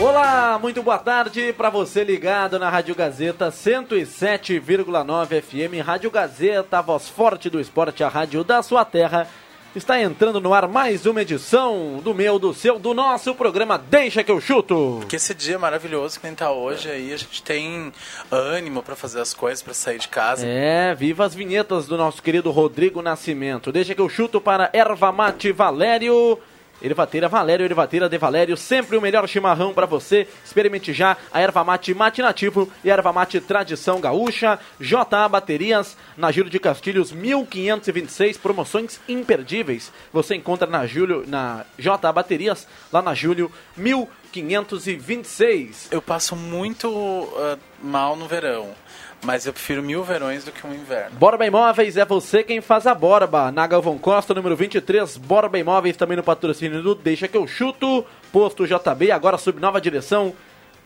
Olá, muito boa tarde para você ligado na Rádio Gazeta 107,9 FM. Rádio Gazeta, a voz forte do esporte, a rádio da sua terra. Está entrando no ar mais uma edição do meu, do seu, do nosso programa Deixa que eu chuto. Que esse dia maravilhoso que nem tá hoje aí, a gente tem ânimo para fazer as coisas, para sair de casa. É, viva as vinhetas do nosso querido Rodrigo Nascimento. Deixa que eu chuto para Erva Mate Valério. Ervateira Valério, Ervateira de Valério, sempre o melhor chimarrão para você. Experimente já a erva mate mate nativo e a erva mate tradição gaúcha. JA Baterias, na Júlio de Castilhos 1526, promoções imperdíveis. Você encontra na Júlio, na JA Baterias, lá na Júlio 1526. Eu passo muito uh, mal no verão. Mas eu prefiro mil verões do que um inverno. Borba Imóveis é você quem faz a borba. Na Galvão Costa, número 23. Borba Imóveis também no patrocínio do Deixa que eu chuto. Posto JB, agora sob nova direção.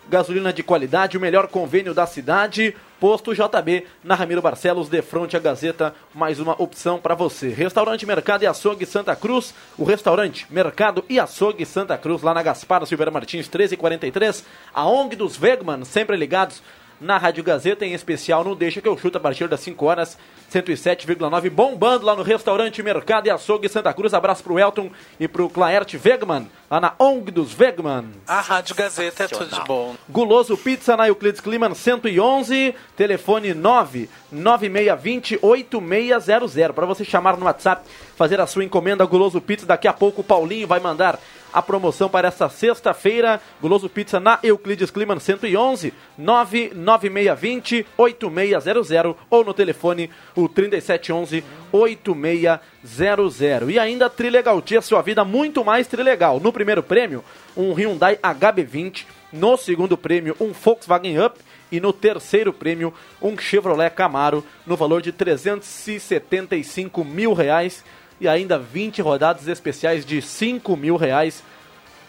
Gasolina de qualidade, o melhor convênio da cidade. Posto JB, na Ramiro Barcelos, de frente à Gazeta, mais uma opção para você. Restaurante Mercado e Açougue Santa Cruz. O restaurante Mercado e Açougue Santa Cruz, lá na Gaspar Silveira Martins, 1343. A ONG dos Wegman, sempre ligados na Rádio Gazeta, em especial no Deixa que eu chuto a partir das 5 horas, 107,9, bombando lá no restaurante Mercado e Açougue Santa Cruz. Abraço pro Elton e pro Claert Wegman, lá na ONG dos Wegman. A Rádio Gazeta é tudo de bom. Guloso Pizza na Euclides Kliman 111, telefone 99620 8600. Para você chamar no WhatsApp, fazer a sua encomenda Guloso Pizza. Daqui a pouco o Paulinho vai mandar a promoção para esta sexta-feira. Guloso Pizza na Euclides Kliman 111 99620 8600 ou no telefone o 3711 8600. E ainda Trilegal Tia, sua vida muito mais trilegal. No primeiro prêmio, um Hyundai HB20. No segundo prêmio, um Volkswagen Up. E no terceiro prêmio, um Chevrolet Camaro no valor de 375 mil reais e ainda 20 rodadas especiais de 5 mil reais.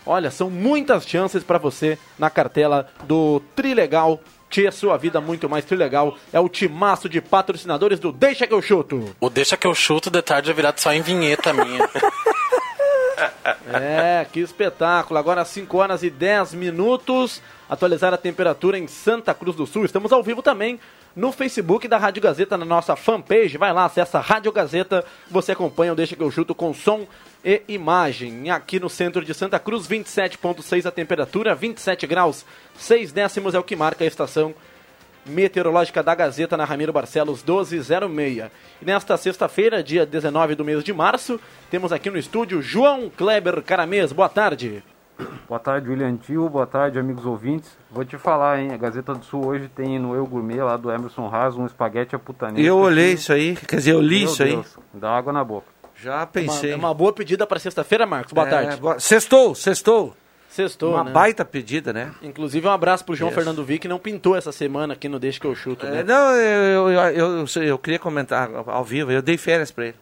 Olha, são muitas chances para você na cartela do Trilegal. Tia, sua vida muito mais trilegal. É o timaço de patrocinadores do Deixa que eu chuto. O Deixa que eu chuto de tarde é virado só em vinheta minha. É, que espetáculo. Agora 5 horas e 10 minutos. Atualizar a temperatura em Santa Cruz do Sul. Estamos ao vivo também no Facebook da Rádio Gazeta, na nossa fanpage. Vai lá, acessa Rádio Gazeta. Você acompanha Deixa que eu chuto com som e imagem. Aqui no centro de Santa Cruz, 27,6 a temperatura, 27 graus, 6 décimos é o que marca a estação meteorológica da Gazeta na Ramiro Barcelos 1206. E nesta sexta-feira, dia 19 do mês de março, temos aqui no estúdio João Kleber Caramês. Boa tarde. Boa tarde, William Tio. Boa tarde, amigos ouvintes. Vou te falar, hein? A Gazeta do Sul hoje tem no Eu Gourmet, lá do Emerson Haas, um espaguete a putanesco. Eu olhei isso aí, quer dizer, eu li Meu isso aí. Deus, Dá água na boca. Já pensei. Uma, é uma boa pedida para sexta-feira, Marcos. Boa É, tarde. boa- Sextou, sextou. Sextou, Uma né? baita pedida, né? Inclusive, um abraço pro João Isso. Fernando Vick, que não pintou essa semana aqui no Deixa que eu chuto, né? É, não, eu, eu, eu, eu, eu queria comentar ao vivo, eu dei férias pra ele.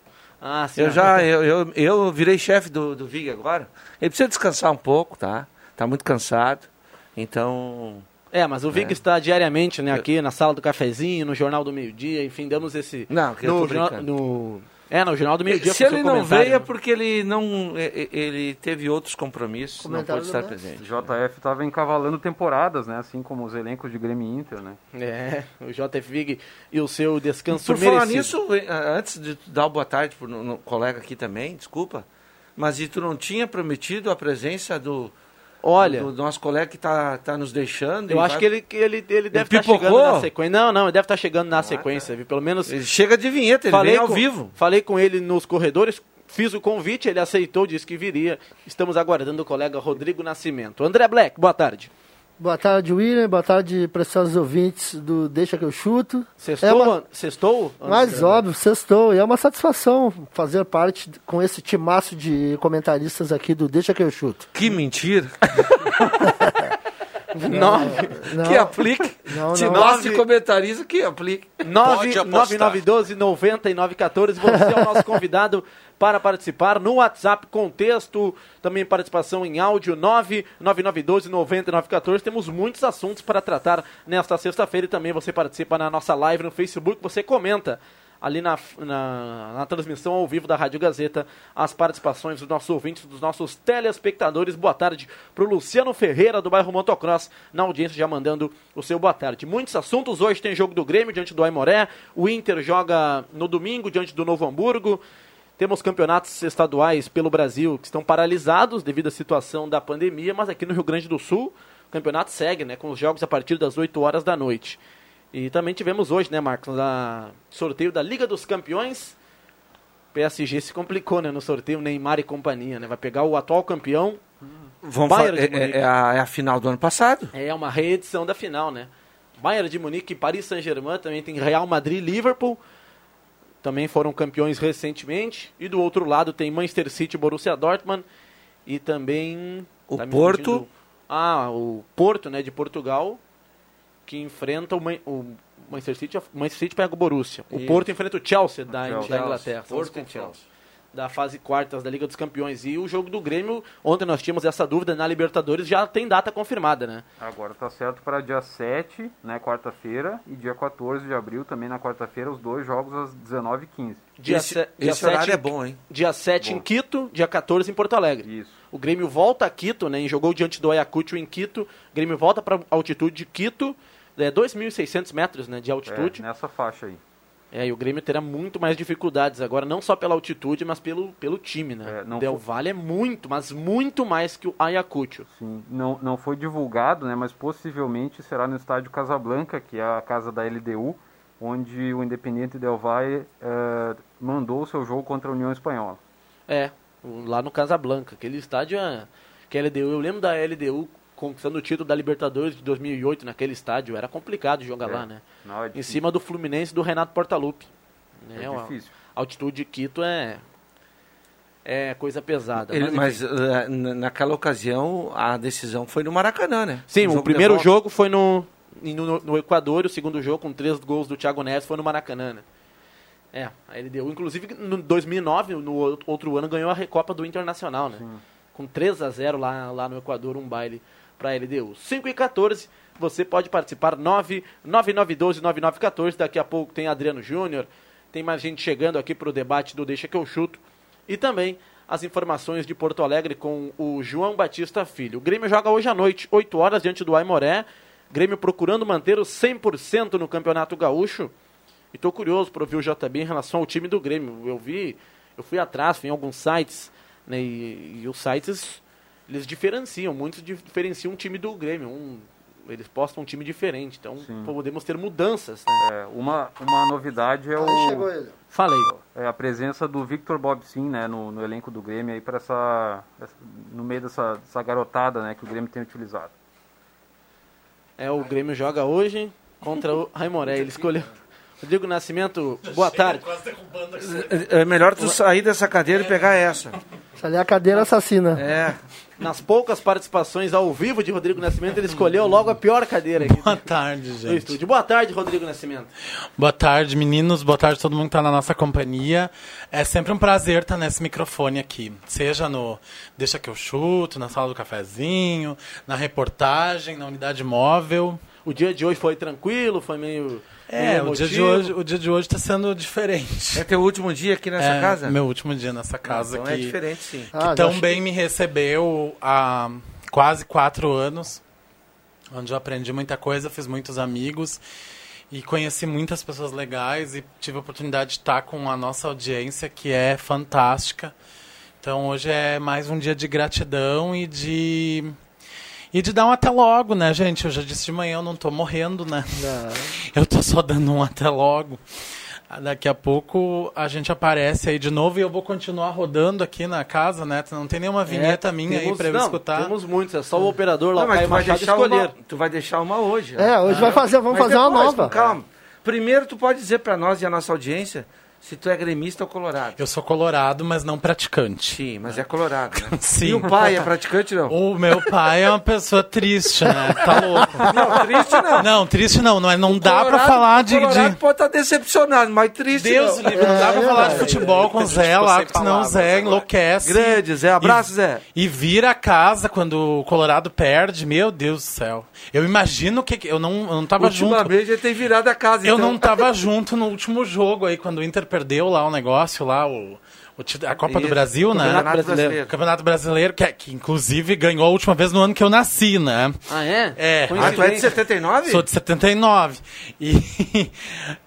Ah, sim. Eu já, eu, eu, eu virei chefe do, do Vig agora. Ele precisa descansar um pouco, tá? Tá muito cansado. Então, É, mas o Vig está diariamente, né, aqui na sala do cafezinho, no Jornal do Meio-Dia, enfim, damos esse... Não, que eu no, tô jornal- brincando. no É, no Jornal do Meio-Dia se com seu ele não veio é porque ele não, ele teve outros compromissos, não pôde estar presente. O JF estava encavalando temporadas, né? Assim como os elencos de Grêmio e Inter, né? É, o JF Vig e o seu descanso Por falar merecido. nisso, eh, antes de dar o boa tarde pro no- no colega aqui também, desculpa, mas e tu não tinha prometido a presença do Olha, do nosso colega que tá, tá nos deixando. eu acho vai- que ele, ele, ele deve estar pipocou? chegando na sequência. Não, não, ele deve estar chegando na sequência, viu? Pelo menos Ele chega de vinheta, ele falei vem ao com, vivo. Falei com ele nos corredores, fiz o convite, ele aceitou, disse que viria. Estamos aguardando o colega Rodrigo Nascimento. André Black, boa tarde. Boa tarde, William. Boa tarde, preciosos ouvintes do Deixa que eu chuto. Sextou? É uma- Sextou? Mas André? óbvio, sextou. E é uma satisfação fazer parte com esse timaço de comentaristas aqui do Deixa que eu chuto. Que mentira. Nove. Não, Que aplique. Não, Se não. nós de comentarista, que aplique. Pode apostar. 9912 9914. Você é o nosso convidado para participar no WhatsApp com texto, também participação em áudio 99912 9914. Temos muitos assuntos para tratar nesta sexta-feira e também você participa na nossa live no Facebook, você comenta ali na, na, na transmissão ao vivo da Rádio Gazeta as participações dos nossos ouvintes, dos nossos telespectadores. Boa tarde para o Luciano Ferreira, do bairro Motocross, na audiência, já mandando o seu boa tarde. Muitos assuntos. Hoje tem jogo do Grêmio diante do Aimoré. O Inter joga no domingo diante do Novo Hamburgo. Temos campeonatos estaduais pelo Brasil que estão paralisados devido à situação da pandemia, mas aqui no Rio Grande do Sul o campeonato segue, né, com os jogos a partir das 8 horas da noite. E também tivemos hoje, né, Marcos, a sorteio da Liga dos Campeões. PSG se complicou, né, no sorteio Neymar e companhia, né? Vai pegar o atual campeão. Vamos Bayern falar, de é, Munique. é a, é a final do ano passado. É uma reedição da final, né? Bayern de Munique e Paris Saint-Germain também tem Real Madrid e Liverpool. Também foram campeões recentemente. E do outro lado tem Manchester City Borussia Dortmund. E também... O tá Porto. Ah, o Porto, né, de Portugal. Que enfrenta o, Man- o Manchester City. O Manchester City pega o Borussia. O Isso. Porto enfrenta o Chelsea da, Chelsea. da Inglaterra. Porto e Chelsea. Da fase quartas da Liga dos Campeões. E o jogo do Grêmio, ontem nós tínhamos essa dúvida na Libertadores, já tem data confirmada, né? Agora tá certo para dia 7, né, quarta-feira, e dia 14 de abril, também na quarta-feira, os dois jogos às 19h15. Dia, esse se- dia esse horário 7 é bom, hein? Dia 7 em Bom. Quito, dia 14 em Porto Alegre. Isso. O Grêmio volta a Quito, né? E jogou diante do Ayacucho em Quito. O Grêmio volta para altitude de Quito, é 2.600 metros né, de altitude. É, nessa faixa aí. É, e o Grêmio terá muito mais dificuldades agora, não só pela altitude, mas pelo, pelo time, né? É, não Del foi- Valle é muito, mas muito mais que o Ayacucho. Sim, não, não foi divulgado, né, mas possivelmente será no estádio Casablanca, que é a casa da LDU, onde o Independiente Del Valle eh, mandou o seu jogo contra a União Espanhola. É, lá no Casablanca. Aquele estádio é. Que a LDU, eu lembro da LDU conquistando o título da Libertadores de 2008 naquele estádio. Era complicado jogar É. lá, né? Não, é Em cima do Fluminense do Renato Portaluppi. É a- difícil. A altitude de Quito é. É coisa pesada. Ele- mas, mas eh, na- naquela ocasião a decisão foi no Maracanã, né? Sim, o de primeiro jogo foi no, em- no, no Equador, o segundo jogo com três gols do Thiago Neves foi no Maracanã. né? É, a LDU, inclusive no 2009, no outro ano, ganhou a Recopa do Internacional, né? Com 3 a 0 lá, lá no Equador, um baile para a LDU. 5 e 14, você pode participar, 99912-9914. Daqui a pouco tem Adriano Júnior, tem mais gente chegando aqui para o debate do Deixa que eu chuto. E também as informações de Porto Alegre com o João Batista Filho. O Grêmio joga hoje à noite, 8 horas, diante do Aimoré. Grêmio procurando manter o 100% no Campeonato Gaúcho. E tô curioso para ouvir o JB em relação ao time do Grêmio. Eu vi, eu fui atrás, fui em alguns sites, né, e, e os sites eles diferenciam, muitos dif- diferenciam um time do Grêmio. Um, eles postam um time diferente, então Sim. podemos ter mudanças. Né? É, uma, uma novidade é, Aí chegou o, ele. Falei. é a presença do Victor Bob Sim, né, no, no elenco do Grêmio aí para essa, essa- no meio dessa, dessa garotada, né, que o Grêmio tem utilizado. É, o Grêmio joga hoje contra o Raimoré. Ele escolheu. Rodrigo Nascimento, boa tarde. É é melhor tu sair dessa cadeira e pegar essa. Essa ali é a cadeira assassina. É. Nas poucas participações ao vivo de Rodrigo Nascimento, ele escolheu logo a pior cadeira aqui Boa tarde, gente. estúdio. Boa tarde, Rodrigo Nascimento. Boa tarde, meninos. Boa tarde, todo mundo que tá na nossa companhia. É sempre um prazer estar nesse microfone aqui. Seja no Deixa que eu chuto, na sala do cafezinho, na reportagem, na unidade móvel. O dia de hoje foi tranquilo, foi meio. É, o dia, de hoje, o dia de hoje tá sendo diferente. É teu último dia aqui nessa É, casa? Meu último dia nessa casa então aqui. é diferente, sim. Ah, já tão che- bem me recebeu há quase quatro anos, onde eu aprendi muita coisa, fiz muitos amigos e conheci muitas pessoas legais e tive a oportunidade de estar com a nossa audiência, que é fantástica. Então hoje é mais um dia de gratidão e de E de dar um até logo, né, gente? Eu já disse de manhã, eu não tô morrendo, né? Eu tô só dando um até logo. Daqui a pouco a gente aparece aí de novo e eu vou continuar rodando aqui na casa, né? Não tem nenhuma vinheta minha aí É, temos- pra eu não, escutar. Temos muitos, é só o operador lá, Não, mas Caio tu vai, Machado, deixar escolher. uma, tu vai deixar uma hoje. É, hoje vai fazer, vamos fazer uma depois, nova. com Calma. Primeiro, tu pode dizer pra nós e a nossa audiência se tu é gremista ou colorado. Eu sou colorado, mas não praticante. Sim, mas é colorado, né? Sim. E o pai é praticante, não? O meu pai é uma pessoa triste, né? Tá louco. Não, triste não. Não, triste não. Não, é, não dá pra Colorado- falar de, Colorado de... pode estar decepcionado, mas triste Deus não. livre, não dá pra É, falar de verdade. futebol com o Zé lá, porque senão o Zé enlouquece. Grande, Zé. Abraço, E- Zé. E vira a casa quando o Colorado perde, meu Deus do céu. Eu imagino que. que- Eu não, eu não tava junto. Ultimamente ele tem virado a casa, Eu então. não tava junto no último jogo aí, quando o Inter perdeu lá o negócio lá, o, a Copa do Isso, Brasil, né? Campeonato Brasileiro. Brasileiro. O Campeonato Brasileiro, que, que inclusive ganhou a última vez no ano que eu nasci, né? Ah, é? É. Ah, tu é de Coincidência. 79? Sou de 79. E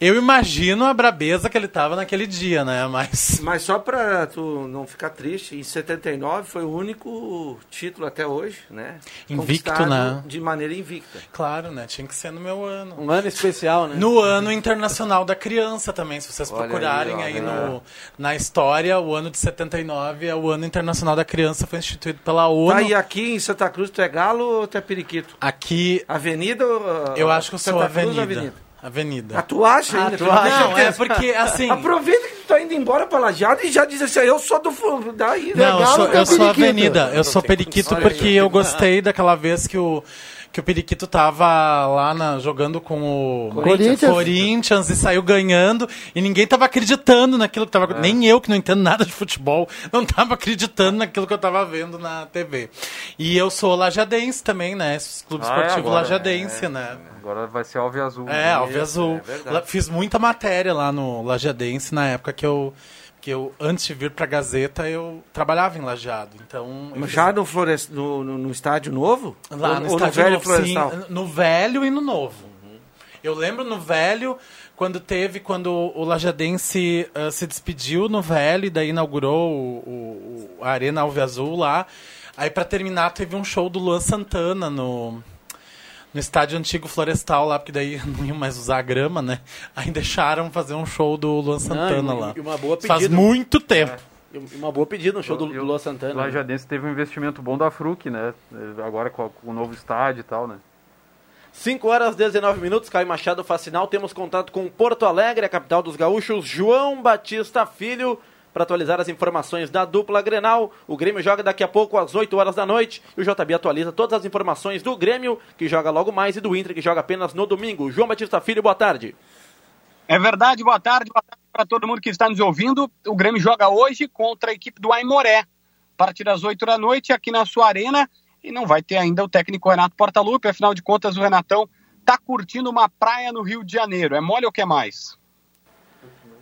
eu imagino a brabeza que ele tava naquele dia, né? Mas. Mas só pra tu não ficar triste, em 79 foi o único título até hoje, né? Invicto, né? De maneira invicta. Claro, né? Tinha que ser no meu ano. Um ano especial, né? No ano internacional da criança também, se vocês Olha procurarem aí, ó, aí, né? no, na história, o ano de 79 é o ano internacional da criança, foi instituído pela ONU. Tá, e aqui em Santa Cruz tu é galo ou tu é periquito? Aqui, Avenida ou... eu acho que eu sou Santa Cruz ou avenida. Avenida. Ah, tu acha ainda? tu não acha? Não, é certeza. porque, assim... Aproveita que tu tá indo embora pra Lajeado e já diz assim, eu sou do... Daí, né? Não, eu Legal, sou, que é eu sou avenida. Eu sou periquito porque eu gostei daquela vez que o, que o periquito tava lá na- jogando com o Corinthians. Corinthians e saiu ganhando e ninguém tava acreditando naquilo que tava. É. Nem eu, que não entendo nada de futebol, não tava acreditando naquilo que eu tava vendo na TV. E eu sou lajadense também, né? Clube Ah, é Esportivo agora, Lajadense, é. né? Agora vai ser Alve Azul. É, né? Alve Azul. é Fiz muita matéria lá no Lajadense na época que eu. Que eu, antes de vir pra Gazeta, eu trabalhava em Lajeado. Então. Já no, florest... no, no, no estádio novo? Lá ou, no ou estádio velho novo, Florestal? sim, no velho e no novo. Eu lembro no velho, quando teve, quando o Lajadense ah, se despediu no velho e daí inaugurou o, o- a Arena Alve Azul lá. Aí pra terminar teve um show do Luan Santana no, no estádio antigo Florestal lá, porque daí não iam mais usar a grama, né? Aí deixaram fazer um show do Luan Santana e uma- lá. e uma boa Faz pedida. muito tempo. E Uma boa pedida no show do, E do o Lua Santana. né? Lajadense teve um investimento bom da Fruc, né? Agora com, a- com o novo estádio e tal, né? 5 horas e 19 minutos, Caio Machado faz sinal. Temos contato com Porto Alegre, a capital dos gaúchos, João Batista Filho, para atualizar as informações da dupla Grenal. O Grêmio joga daqui a pouco às 8 horas da noite e o JB atualiza todas as informações do Grêmio, que joga logo mais, e do Inter, que joga apenas no domingo. João Batista Filho, boa tarde. É verdade, boa tarde, boa tarde para todo mundo que está nos ouvindo. O Grêmio joga hoje contra a equipe do Aimoré, a partir das 8 da noite, aqui na sua arena. E não vai ter ainda o técnico Renato Portaluppi, afinal de contas, o Renatão tá curtindo uma praia no Rio de Janeiro. É mole ou quer mais?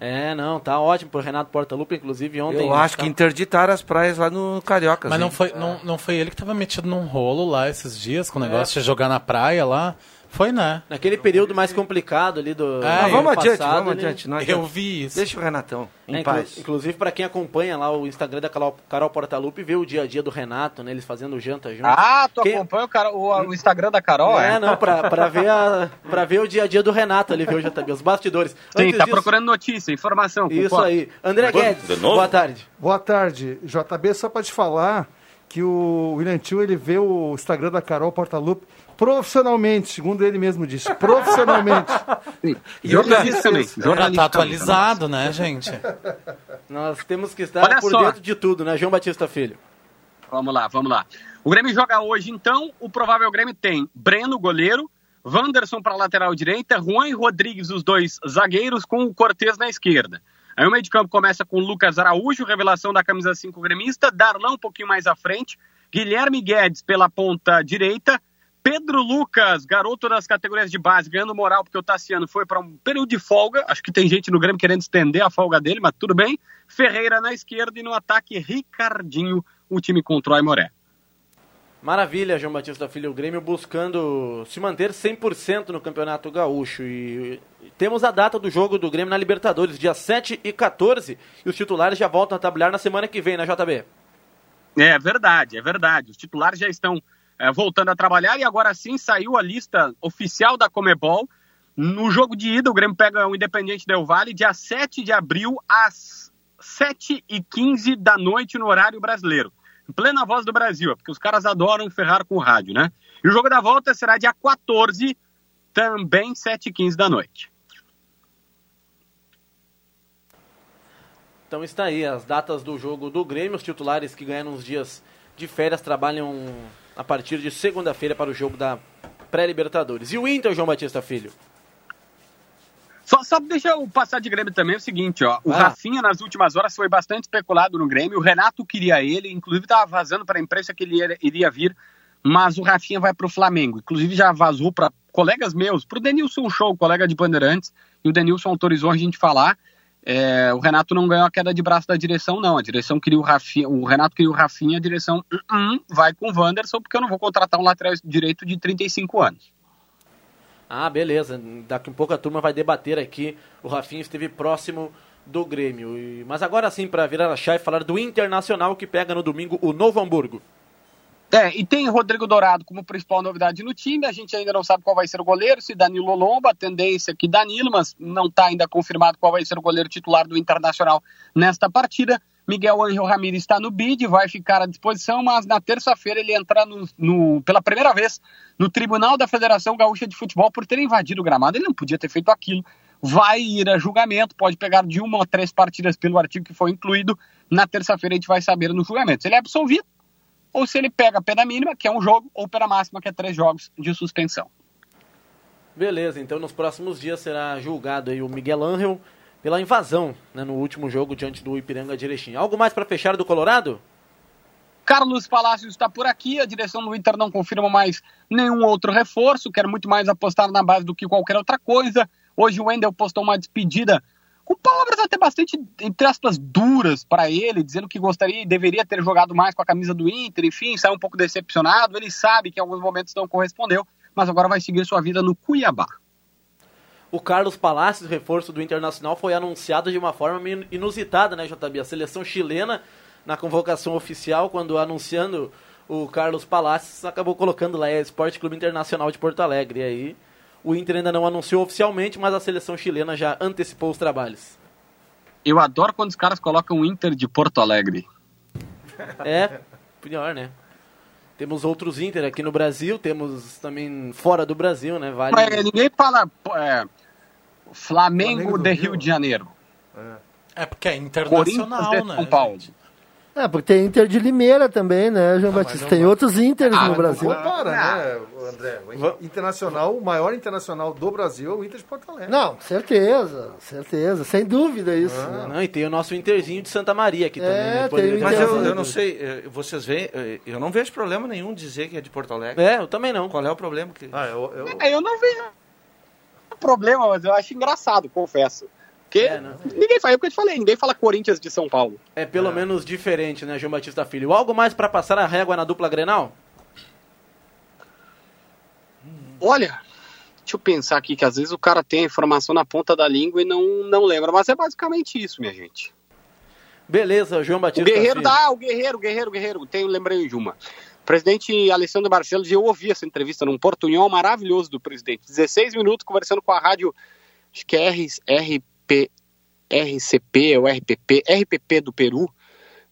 É, não, tá ótimo pro Renato Portaluppi, inclusive ontem. Eu acho que tá- interditaram as praias lá no Carioca. Mas não foi, não, não foi ele que tava metido num rolo lá esses dias, com o negócio de jogar na praia lá? Foi, né? Naquele período mais complicado ali do. Ah, Mas vamos ano adiante, passado, vamos adiante. Não Eu vi isso. Deixa o Renatão em É, inclu- paz. Inclusive, para quem acompanha lá o Instagram da Carol, Carol Portaluppi, vê o dia a dia do Renato, né? Eles fazendo janta juntos. Ah, tu Quem- acompanha o, cara, o, o Instagram da Carol, é, é? não, pra, pra, ver a, pra ver o dia a dia do Renato ali, ver o JB, os bastidores. Sim, Antes tá disso- procurando notícia, informação. Isso aí. André Guedes, boa tarde. Boa tarde, JB. Só para te falar que o William Tio, ele vê o Instagram da Carol Portalupe profissionalmente, segundo ele mesmo disse. Profissionalmente. Jornalista também. Já Jornalista tá também. atualizado, né, gente? Nós temos que estar Olha por só. dentro de tudo, né? João Batista Filho. Vamos lá, vamos lá. O Grêmio joga hoje, então. O provável Grêmio tem Breno, goleiro, Wanderson para lateral direita, Juan e Rodrigues, os dois zagueiros, com o Cortez na esquerda. Aí o meio de campo começa com Lucas Araújo, revelação da camisa 5 gremista, Darlan um pouquinho mais à frente, Guilherme Guedes pela ponta direita, Pedro Lucas, garoto das categorias de base, ganhando moral porque o Tassiano foi para um período de folga. Acho que tem gente no Grêmio querendo estender a folga dele, mas tudo bem. Ferreira na esquerda e no ataque Ricardinho, o time contra o Aimoré. Maravilha, João Batista Filho. O Grêmio buscando se manter 100% no Campeonato Gaúcho. E temos a data do jogo do Grêmio na Libertadores, dia 7 e 14. E os titulares já voltam a trabalhar na semana que vem, né, JB? É verdade, é verdade. Os titulares já estão é, voltando a trabalhar e agora sim saiu a lista oficial da Comebol. No jogo de ida, o Grêmio pega o Independente Del Vale dia 7 de abril às 7h15 da noite no horário brasileiro. Em plena voz do Brasil, é porque os caras adoram ferrar com o rádio, né? E o jogo da volta será dia 14, também 7h15 da noite. Então está aí as datas do jogo do Grêmio. Os titulares que ganham uns dias de férias trabalham a partir de segunda-feira para o jogo da pré-Libertadores. E o Inter, João Batista Filho? Só, só deixa eu passar de Grêmio também é o seguinte, ó. O Ah. Rafinha, nas últimas horas, foi bastante especulado no Grêmio. O Renato queria ele, inclusive estava vazando para a imprensa que ele ia- iria vir, mas o Rafinha vai para o Flamengo. Inclusive já vazou para colegas meus, para o Denilson Show, colega de Bandeirantes, e o Denilson autorizou a gente falar. É, o Renato não ganhou a queda de braço da direção, não. A direção queria o Rafinha, o Renato queria o Rafinha, a direção "Uh, uh, vai com o Wanderson, porque eu não vou contratar um lateral direito de 35 anos. Ah, beleza. Daqui um pouco a turma vai debater aqui. O Rafinha esteve próximo do Grêmio. E- Mas agora sim, para virar a chave falar do Internacional que pega no domingo o Novo Hamburgo. É, e tem Rodrigo Dourado como principal novidade no time. A gente ainda não sabe qual vai ser o goleiro, se Danilo Lomba, a tendência é que Danilo, mas não está ainda confirmado qual vai ser o goleiro titular do Internacional nesta partida. Miguel Angel Ramírez está no bid, vai ficar à disposição, mas na terça-feira ele entra no, no- pela primeira vez no Tribunal da Federação Gaúcha de Futebol por ter invadido o gramado. Ele não podia ter feito aquilo. Vai ir a julgamento, pode pegar de uma a três partidas pelo artigo que foi incluído. Na terça-feira a gente vai saber no julgamento. Se ele é absolvido, ou se ele pega pena mínima, que é um jogo, ou pena máxima, que é três jogos de suspensão. Beleza, então nos próximos dias será julgado aí o Miguel Angel pela invasão né, no último jogo diante do Ipiranga de. Algo mais para fechar do Colorado? Carlos Palácios está por aqui, a direção do Inter não confirma mais nenhum outro reforço, quer muito mais apostar na base do que qualquer outra coisa. Hoje o Wendel postou uma despedida com palavras até bastante, entre aspas, duras para ele, dizendo que gostaria e deveria ter jogado mais com a camisa do Inter, enfim, saiu um pouco decepcionado. Ele sabe que em alguns momentos não correspondeu, mas agora vai seguir sua vida no Cuiabá. O Carlos Palacios, reforço do Internacional, foi anunciado de uma forma meio inusitada, né, JB? A seleção chilena, na convocação oficial, quando anunciando o Carlos Palacios, acabou colocando lá é Esporte Clube Internacional de Porto Alegre. E aí, o Inter ainda não anunciou oficialmente, mas a seleção chilena já antecipou os trabalhos. Eu adoro quando os caras colocam o Inter de Porto Alegre. É, pior, né? Temos outros Inter aqui no Brasil, temos também fora do Brasil, né? Vale... Mas ninguém fala é, Flamengo, Flamengo de Rio. Rio de Janeiro. É porque é Corinthians internacional, de né? São Paulo. É, porque tem Inter de Limeira também, né, João Batista? Tem outros Inters Ah, no Brasil. Compara, né, André? O internacional, o maior internacional do Brasil é o Inter de Porto Alegre. Não, certeza, certeza, sem dúvida isso. né? Não, e tem o nosso Interzinho de Santa Maria aqui É, também. né? tem Poderia Mas eu, eu não sei, eh, vocês veem, eh, eu não vejo problema nenhum dizer que é de Porto Alegre. É, eu também não. Qual é o problema? Que... Ah, eu, eu, É, eu não vejo problema, mas eu acho engraçado, confesso. Porque É, né? ninguém fala, é o que eu te falei, ninguém fala Corinthians de São Paulo. É pelo menos diferente, né, João Batista Filho? Algo mais pra passar a régua na dupla Grenal? Olha, deixa eu pensar aqui, que às vezes o cara tem a informação na ponta da língua e não, não lembra, mas é basicamente isso, minha gente. Beleza, João O Batista Guerreiro Filho. dá, o Guerreiro, o Guerreiro, o Guerreiro, tem, lembrei de uma. Presidente Alessandro Barcelos, eu ouvi essa entrevista num portunhol maravilhoso do presidente. 16 minutos conversando com a rádio, acho que é RP, RCP ou RPP, RPP do Peru,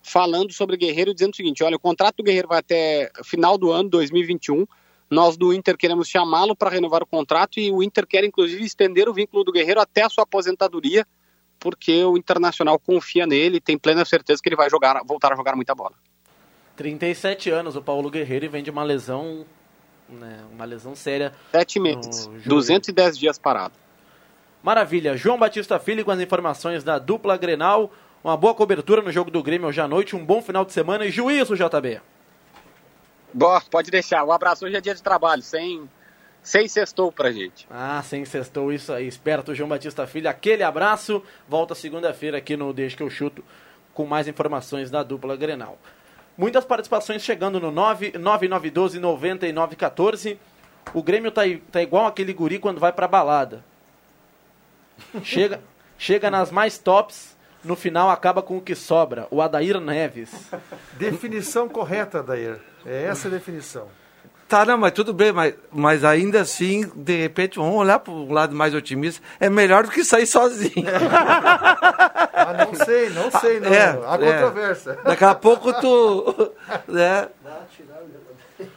falando sobre Guerreiro, dizendo o seguinte: olha, o contrato do Guerreiro vai até final do ano, 2021. Nós do Inter queremos chamá-lo para renovar o contrato e o Inter quer, inclusive, estender o vínculo do Guerreiro até a sua aposentadoria, porque o Internacional confia nele e tem plena certeza que ele vai jogar, voltar a jogar muita bola. 37 anos, o Paulo Guerreiro, e vem de uma lesão, né, uma lesão séria. Sete meses, No jogo. 210 dias parado. Maravilha. João Batista Filho com as informações da dupla Grenal. Uma boa cobertura no jogo do Grêmio hoje à noite. Um bom final de semana e juízo, JB. Boa, pode deixar. Um abraço, hoje é dia de trabalho, sem, sem sextou pra gente. Ah, sem sextou isso aí. Esperto, João Batista Filho. Aquele abraço. Volta segunda-feira aqui no Deixa que eu chuto com mais informações da dupla Grenal. Muitas participações chegando no 9, 9912 9914. O Grêmio tá, tá igual aquele guri quando vai pra balada. Chega, chega nas mais tops, no final acaba com o que sobra. O Adair Neves. definição correta, Dair. É essa a definição. Tá, não, mas tudo bem, mas, mas ainda assim, de repente, vamos olhar para um lado mais otimista. É melhor do que sair sozinho. Ah, não sei, não sei, não. É, Há é. controvérsia. Daqui a pouco tu. Né?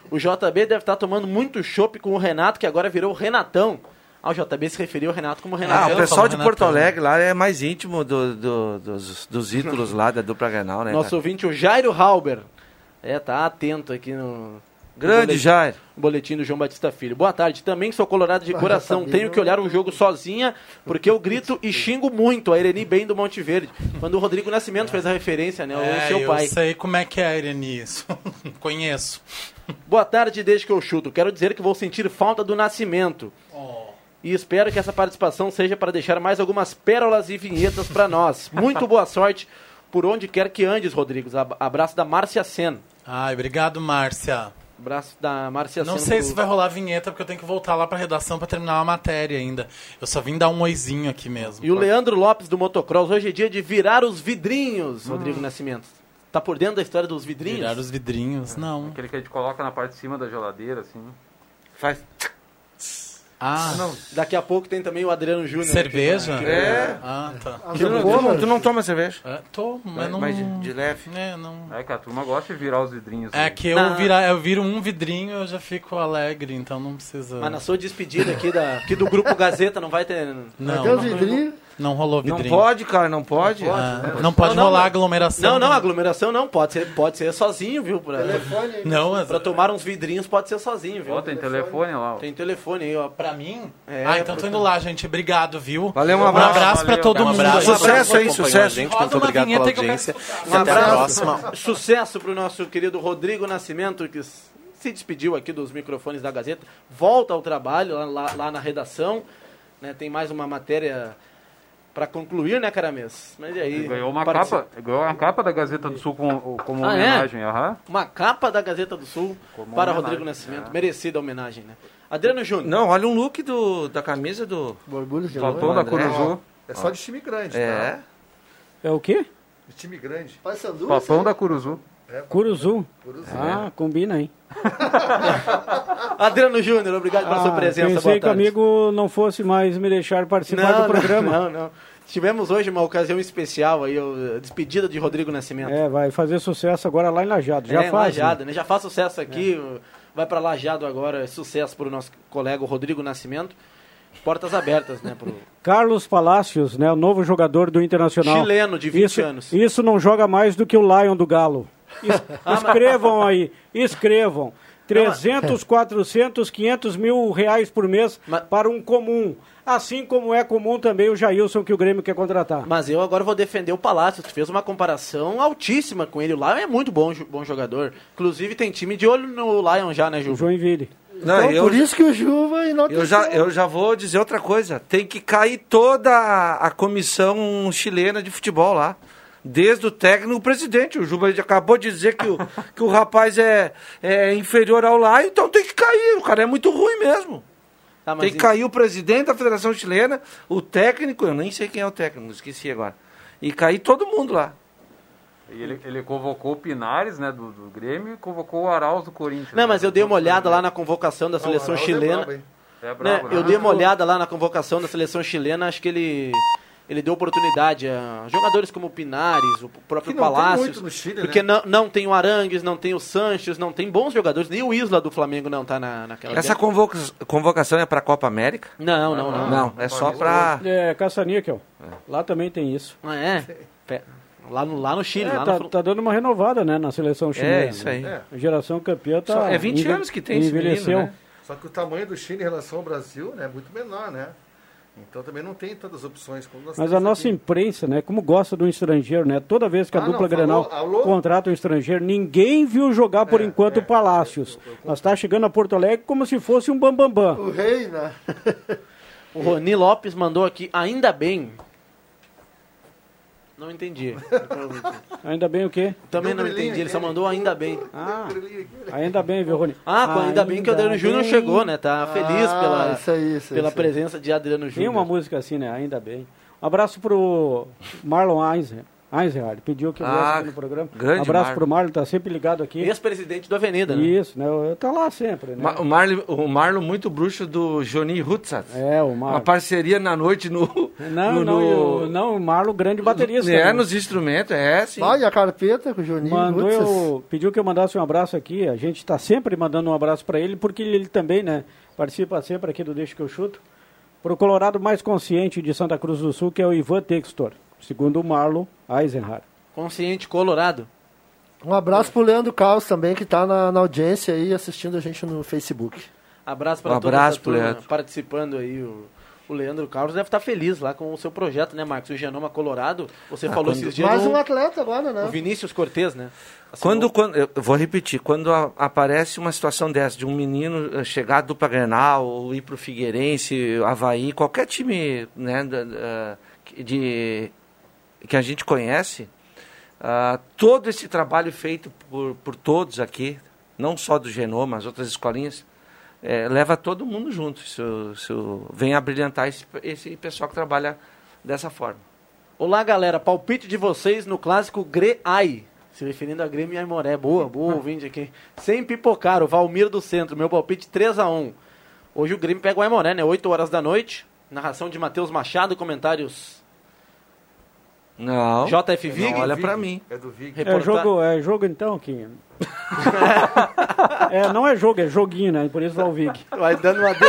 O JB deve estar tomando muito chopp com o Renato, que agora virou o Renatão. Ah, o JB se referiu ao Renato como Ah, Renatão. o pessoal de. Porto Alegre lá é mais íntimo do, do- dos, dos ídolos lá da dupla Grenal, né? Nosso cara? ouvinte, o Jairo Halber. É, tá atento aqui no. Grande boletim- Jair. Boletim do João Batista Filho. Boa tarde. Também sou colorado de coração. Tenho não- que olhar um jogo sozinha, porque eu grito e xingo muito a Ireni Bem do Monte Verde. Quando o Rodrigo Nascimento fez a referência, né? O É, seu eu pai. sei como é que é, Irene, isso. Conheço. Boa tarde, desde que eu chuto. Quero dizer que vou sentir falta do Nascimento. E espero que essa participação seja para deixar mais algumas pérolas e vinhetas para nós. Muito boa sorte por onde quer que andes, Rodrigos. Ab- Abraço da Márcia Sen. Ai, obrigado, Márcia. Abraço da Márcia Não sei pro- se vai rolar vinheta, porque eu tenho que voltar lá pra redação pra terminar uma matéria ainda. Eu só vim dar um oizinho aqui mesmo. E o Leandro Lopes do Motocross. Hoje é dia de virar os vidrinhos, Hum. Rodrigo Nascimento. Tá por dentro da história dos vidrinhos? Virar os vidrinhos, não. Aquele que a gente coloca na parte de cima da geladeira, assim. Faz. Ah, Daqui a pouco tem também o Adriano Júnior. cerveja? aqui, É. Ah, tá. Tu não, tu não- não toma cerveja? É, tô, mas não... Mas de, de leve. É, não... É que a turma gosta de virar os vidrinhos. É aí. que eu, vira, eu viro um vidrinho eu já fico alegre, então não precisa... Mas na sua despedida aqui, da, aqui do Grupo Gazeta não vai ter... Não, Tem os não, vidrinhos. Não rolou Não vidrinho. pode, cara, não pode. Ah, não pode Não, não, rolar mas- aglomeração. Não, não, aglomeração não. Pode ser, pode ser sozinho, viu? Pra, Não, mas... pra tomar uns vidrinhos pode ser sozinho, viu? Ó, tem telefone lá. ó. Tem telefone aí, ó. Pra mim? É, ah, então tô indo lá, gente. Obrigado, viu? Valeu, um Um abraço. abraço pra Valeu. todo Um mundo. abraço. aí. Sucesso aí, sucesso. gente. Muito obrigado pela audiência. a próxima. Sucesso pro nosso querido Rodrigo Nascimento, que se despediu aqui dos microfones da Gazeta. Volta ao trabalho lá, lá- lá na redação. né? Tem mais uma matéria pra concluir, né, Caramês? Mas e aí? Ele ganhou uma participa- capa, ganhou uma capa da Gazeta do Sul com, como Ah, é? homenagem. aham. Uma capa da Gazeta do Sul Como para Rodrigo Nascimento. é. Merecida homenagem, né? Adriano Júnior. Não, olha um look do, da camisa do. Borbulhos de lona. da Curuzu. É só de time grande, É. tá? É o quê? De time grande. Papão da Curuzu. Curuzu. Ah, combina, hein? Adriano Júnior, obrigado pela sua Ah, presença. pensei Boa que o amigo não fosse mais me deixar participar do programa. Não, não. Tivemos hoje uma ocasião especial aí, a despedida de Rodrigo Nascimento. É, vai fazer sucesso agora lá em Lajado. Já é, faz. Lajado, né? Já faz sucesso aqui, vai para Lajado agora, é sucesso para o nosso colega Rodrigo Nascimento. Portas abertas, né? Pro... Carlos Palácios, né, o novo jogador do Internacional. Chileno, de 20 isso, anos. Isso não joga mais do que o Lion do Galo. Es- escrevam aí, escrevam. 300, 400, 500 mil reais por mês Mas- para um comum. Assim como é comum também o Jailson que o Grêmio quer contratar. Mas eu agora vou defender o Palácio, que fez uma comparação altíssima com ele. O Lion é muito bom, bom jogador. Inclusive tem time de olho no Lion já, né, Ju? Joinville. Não, Então, eu, por isso que o Ju vai enaltecer. eu, já, eu já vou dizer outra coisa. Tem que cair toda a, a comissão chilena de futebol lá. Desde o técnico o presidente. O Juba acabou de dizer que o, que o rapaz é, é inferior ao lá, então tem que cair. O cara é muito ruim mesmo. Tá, Tem que e- cair o presidente da Federação Chilena, o técnico, eu nem sei quem é o técnico, esqueci agora. E cair todo mundo lá. E ele, ele convocou o Pinares, né, do, do Grêmio, e convocou o Arauz do Corinthians. Não, né, mas eu dei uma olhada lá na convocação da seleção Arauz é chilena. brabo, hein? É né, brabo, eu né? dei uma olhada lá na convocação da seleção chilena, acho que ele ele deu oportunidade a jogadores como o Pinares, o próprio Que não tem Palácios, muito no Chile, porque né? não, não tem o Arangues, não tem o Sanches, não tem bons jogadores, nem o Isla do Flamengo não tá na, naquela Essa convoca- convocação é para a Copa América? Não, não, não. Não, é só para. É, Caça-Níquel. Lá também tem isso. Ah, é? Lá no, lá no Chile, É, lá tá, no tá dando uma renovada, né, na seleção chilena. É, isso aí. né? A geração campeã tá... Só- é 20 enve- anos que tem esse menino, né? Só que o tamanho do Chile em relação ao Brasil né, é muito menor, né? Então também não tem tantas opções como nós Mas a nossa aqui. imprensa, né, como gosta do estrangeiro, né? Toda vez que a Ah, dupla não, Grenal falou, alô? contrata um estrangeiro, ninguém viu jogar por É, enquanto é, o Palácios. Nós tá chegando a Porto Alegre como se fosse um bambambam. O rei, né? O Roni Lopes mandou aqui, ainda bem. Não entendi. Ainda bem o quê? Também não entendi, ele só mandou ainda bem. Ah, ainda bem, viu, Rony? Ah, pô, ainda bem que o Adriano Júnior chegou, né? Tá feliz Ah, pela, isso aí, isso aí, pela isso aí. presença de Adriano Tem uma Júnior. música assim, né? Ainda bem. Um abraço pro Marlon Einstein. Eisenhardt, pediu que eu Ah, aqui no programa. grande Abraço Marlon. pro Marlon, tá sempre ligado aqui. Ex-presidente do Avenida, né? Isso, né? Eu, tá lá sempre, né? Ma- O Marlon, o Marlon muito bruxo do Johnny Hutzat. É, o Uma Marlon. parceria na noite no. Não, no, não, no- eu- não, o Marlon, grande baterista. É, né? nos instrumentos, é, sim. Olha a carpeta com o Juninho. Mandou eu, pediu que eu mandasse um abraço aqui. A gente está sempre mandando um abraço para ele, porque ele também, né, participa sempre aqui do Deixa que eu chuto. Para o Colorado mais consciente de Santa Cruz do Sul, que é o Ivan Textor, segundo o Marlon Eisenhardt. Consciente Colorado. Um abraço pro Leandro Carlos também, que tá na, na audiência aí assistindo a gente no Facebook. Abraço para Um toda abraço essa pro turma Leandro. participando aí. O, o Leandro Carlos deve estar feliz lá com o seu projeto, né, Marcos? O Genoma Colorado. Você falou quando- esses dias Mais um atleta agora, né? o Vinícius Cortez, né? Assinou- Quando, quando, eu vou repetir, quando a- aparece uma situação dessa, de um menino eh, chegar do Grenal, ou ir para o Figueirense, Havaí, qualquer time né, que- de, que a gente conhece, ah, todo esse trabalho feito por, por todos aqui, não só do Genoma, as outras escolinhas, eh, leva todo mundo junto. Isso, isso vem a brilhantar esse, esse pessoal que trabalha dessa forma. Olá, galera. Palpite de vocês no clássico Greai. Se referindo a Grêmio e Aimoré. Boa, boa ouvinte aqui. Sem pipocar, o Valmir do Centro. Meu palpite 3x1. Hoje o Grêmio pega o Aimoré, né? 8 horas da noite. Narração de Matheus Machado. Comentários Não, JF Vig. não olha para mim. É do Vig. É Reporta- jogo, é jogo então, Kim? é, não é jogo, é joguinho, né? Por isso vai o Vig. Vai dando uma... de-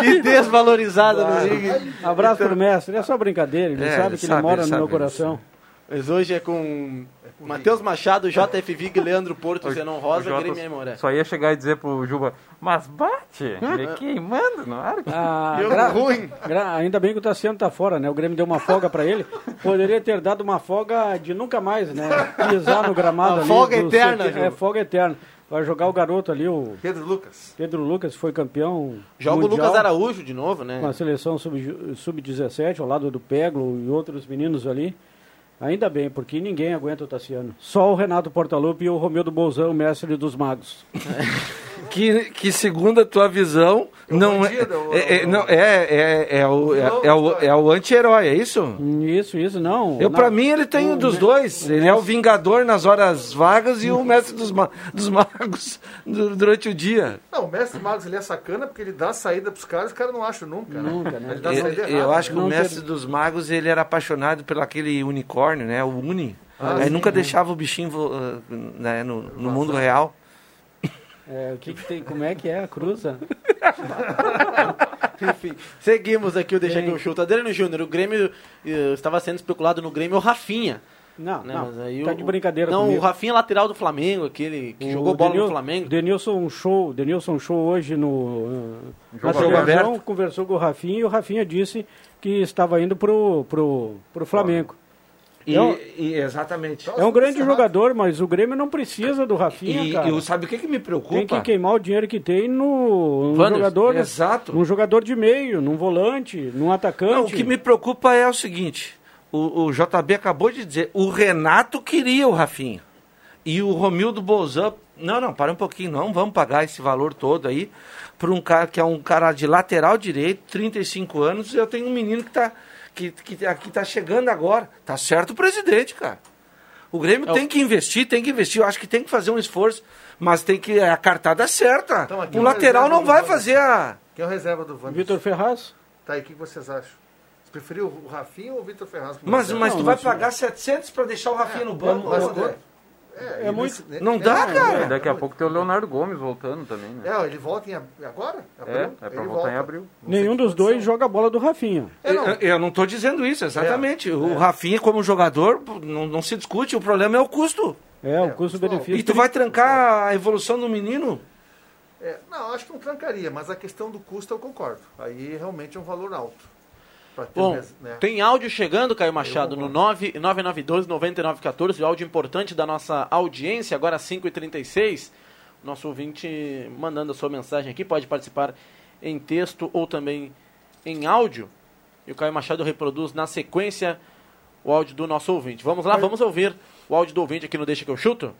que desvalorizada no Vig. Abraço pro mestre, é só brincadeira, ele É, sabe ele que sabe, ele mora ele no meu coração. Mas hoje é com Matheus Machado, JF Vig, Leandro Porto, Zenon Rosa, O Jota Grêmio e Aimoré. Só ia chegar e dizer pro Juba, mas bate, ele queimando no ar. Ah, gra- ruim. gra- ainda bem que o Tassiano tá fora, né? O Grêmio deu uma folga pra ele. Poderia ter dado uma folga de nunca mais, né? Pisar no gramado ali. folga do eterna, CT. É, folga eterna. Vai jogar o garoto ali, o Pedro Lucas. Pedro Lucas, foi campeão Joga o Lucas Araújo de novo, com né? a seleção sub- sub-17, ao lado do Peglo e outros meninos ali. Ainda bem, porque ninguém aguenta o Tassiano. Só o Renato Portaluppi e o Romildo Bolzão, mestre dos magos. que, que segundo a tua visão, não, é, bandido, o- é, é, não é, é, é o, é, é o, é o anti-herói, é isso? Isso, isso, não. Eu, pra mim, ele tem um dos dois. Ele é o vingador nas horas vagas e o mestre dos, ma- dos magos du- durante o dia. Não, o mestre Magos ele é sacana porque ele dá saída pros caras e os caras não acham nunca. né? Nunca, né? Ele dá Eu, saída eu errada. acho que o Não mestre dos magos, ele era apaixonado pelo aquele unicórnio, né? O Uni. Ah, Aí sim, nunca né? deixava o bichinho ah, né, no, no mundo real. É, o que, que tem? Como é que é a cruza? Enfim, seguimos aqui o Deixa que eu chuto. Adriano Júnior, o Grêmio eh, estava sendo especulado no Grêmio o Rafinha. Não, Né? não. Mas aí tá o- de brincadeira Não, comigo. o Rafinha é lateral do Flamengo, aquele que O jogou bola Denil- no Flamengo. Denilson show, Denilson show hoje no uh, na Jogo televisão, aberto. conversou com o Rafinha e o Rafinha disse que estava indo pro pro, pro Flamengo. E, É um- e- exatamente. É um grande jogador, mas o Grêmio não precisa do Rafinha, E, cara. e sabe o que, que me preocupa? Tem que queimar o dinheiro que tem no, jogador, Exato. num jogador de meio, num volante, num atacante. Não, o que me preocupa é o seguinte: o, o JB acabou de dizer, o Renato queria o Rafinha. E o Romildo Bolzan, não, não, para um pouquinho, não vamos pagar esse valor todo aí para um cara que é um cara de lateral direito, 35 anos, e eu tenho um menino que tá, que, que, aqui tá chegando agora. Tá certo o presidente, cara. O Grêmio É tem que investir, tem que investir. Eu acho que tem que fazer um esforço, mas tem que. A cartada certa. Então, aqui o um lateral não vai fazer a. Quem é o reserva do Wanderson? Vitor Ferraz? Tá aí, o que vocês acham? Você preferiu o Rafinha ou o Vitor Ferraz? Mas, mas Não, tu vai mas- pagar 700 para deixar o Rafinha no banco? Mas, André? É, É muito- nesse- Não dá, é, cara. Daqui a pouco tem o Leonardo Gomes voltando também, né? É, ele volta em agora? É, Abril? é pra Ele voltar volta. em abril. Nenhum dos dois joga a bola do Rafinha. É, não. Eu, eu não estou dizendo isso, exatamente. É, o é. Rafinha, como jogador, não, não se discute, o problema é o custo. É, o custo-benefício. E tu vai trancar a evolução do menino? É, não, acho que não trancaria, mas a questão do custo eu concordo. Aí realmente é um valor alto. Bom, né? tem áudio chegando, Caio Machado, no 9 9912-9914, o áudio importante da nossa audiência, agora 5h36. Nosso ouvinte mandando a sua mensagem aqui, pode participar em texto ou também em áudio. E o Caio Machado reproduz na sequência o áudio do nosso ouvinte. Vamos lá, vamos ouvir o áudio do ouvinte aqui no Deixa que eu chuto?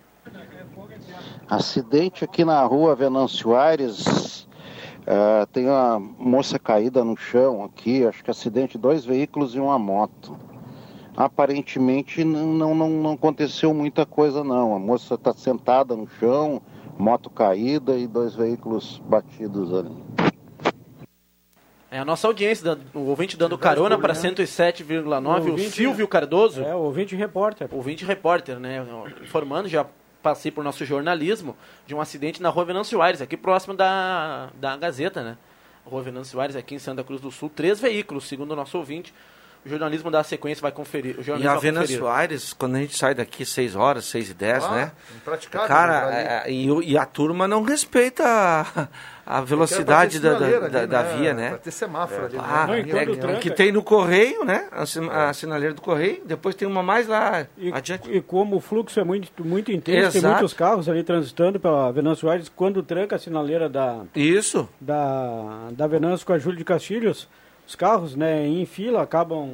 Acidente aqui na rua Venâncio Aires. Eh, tem uma moça caída no chão aqui. Acho que acidente de dois veículos e uma moto. aparentemente não, não, não, aconteceu muita coisa não. A moça está sentada no chão, moto caída e dois veículos batidos ali. É a nossa audiência, o ouvinte dando carona para 107,9, o Ouvinte- Silvio Cardoso. É, o ouvinte repórter. Ouvinte repórter, né? Informando, já passei por nosso jornalismo, de um acidente na rua Venâncio Aires, aqui próximo da, da Gazeta, né? Rua Venâncio Aires, aqui em Santa Cruz do Sul. Três veículos, segundo o nosso ouvinte. O jornalismo da sequência vai conferir. O E jornalismo a vai Venâncio conferir. Aires, quando a gente sai daqui 6 horas, 6 e 10, Ah, né? impraticável, Cara, ali. é, e, e a turma não respeita a, a velocidade da, da, ali, da né? via, né? Pra ter semáforo ali. Ah, né? Não, e é, tranca- que tem no Correio, né? A, a sinaleira do Correio, depois tem uma mais lá E, adiante. e como o fluxo é muito, muito intenso, tem Exato. muitos carros ali transitando pela Venâncio Aires, quando tranca a sinaleira da, Isso. da, da Venâncio com a Júlio de Castilhos, os carros né, em fila acabam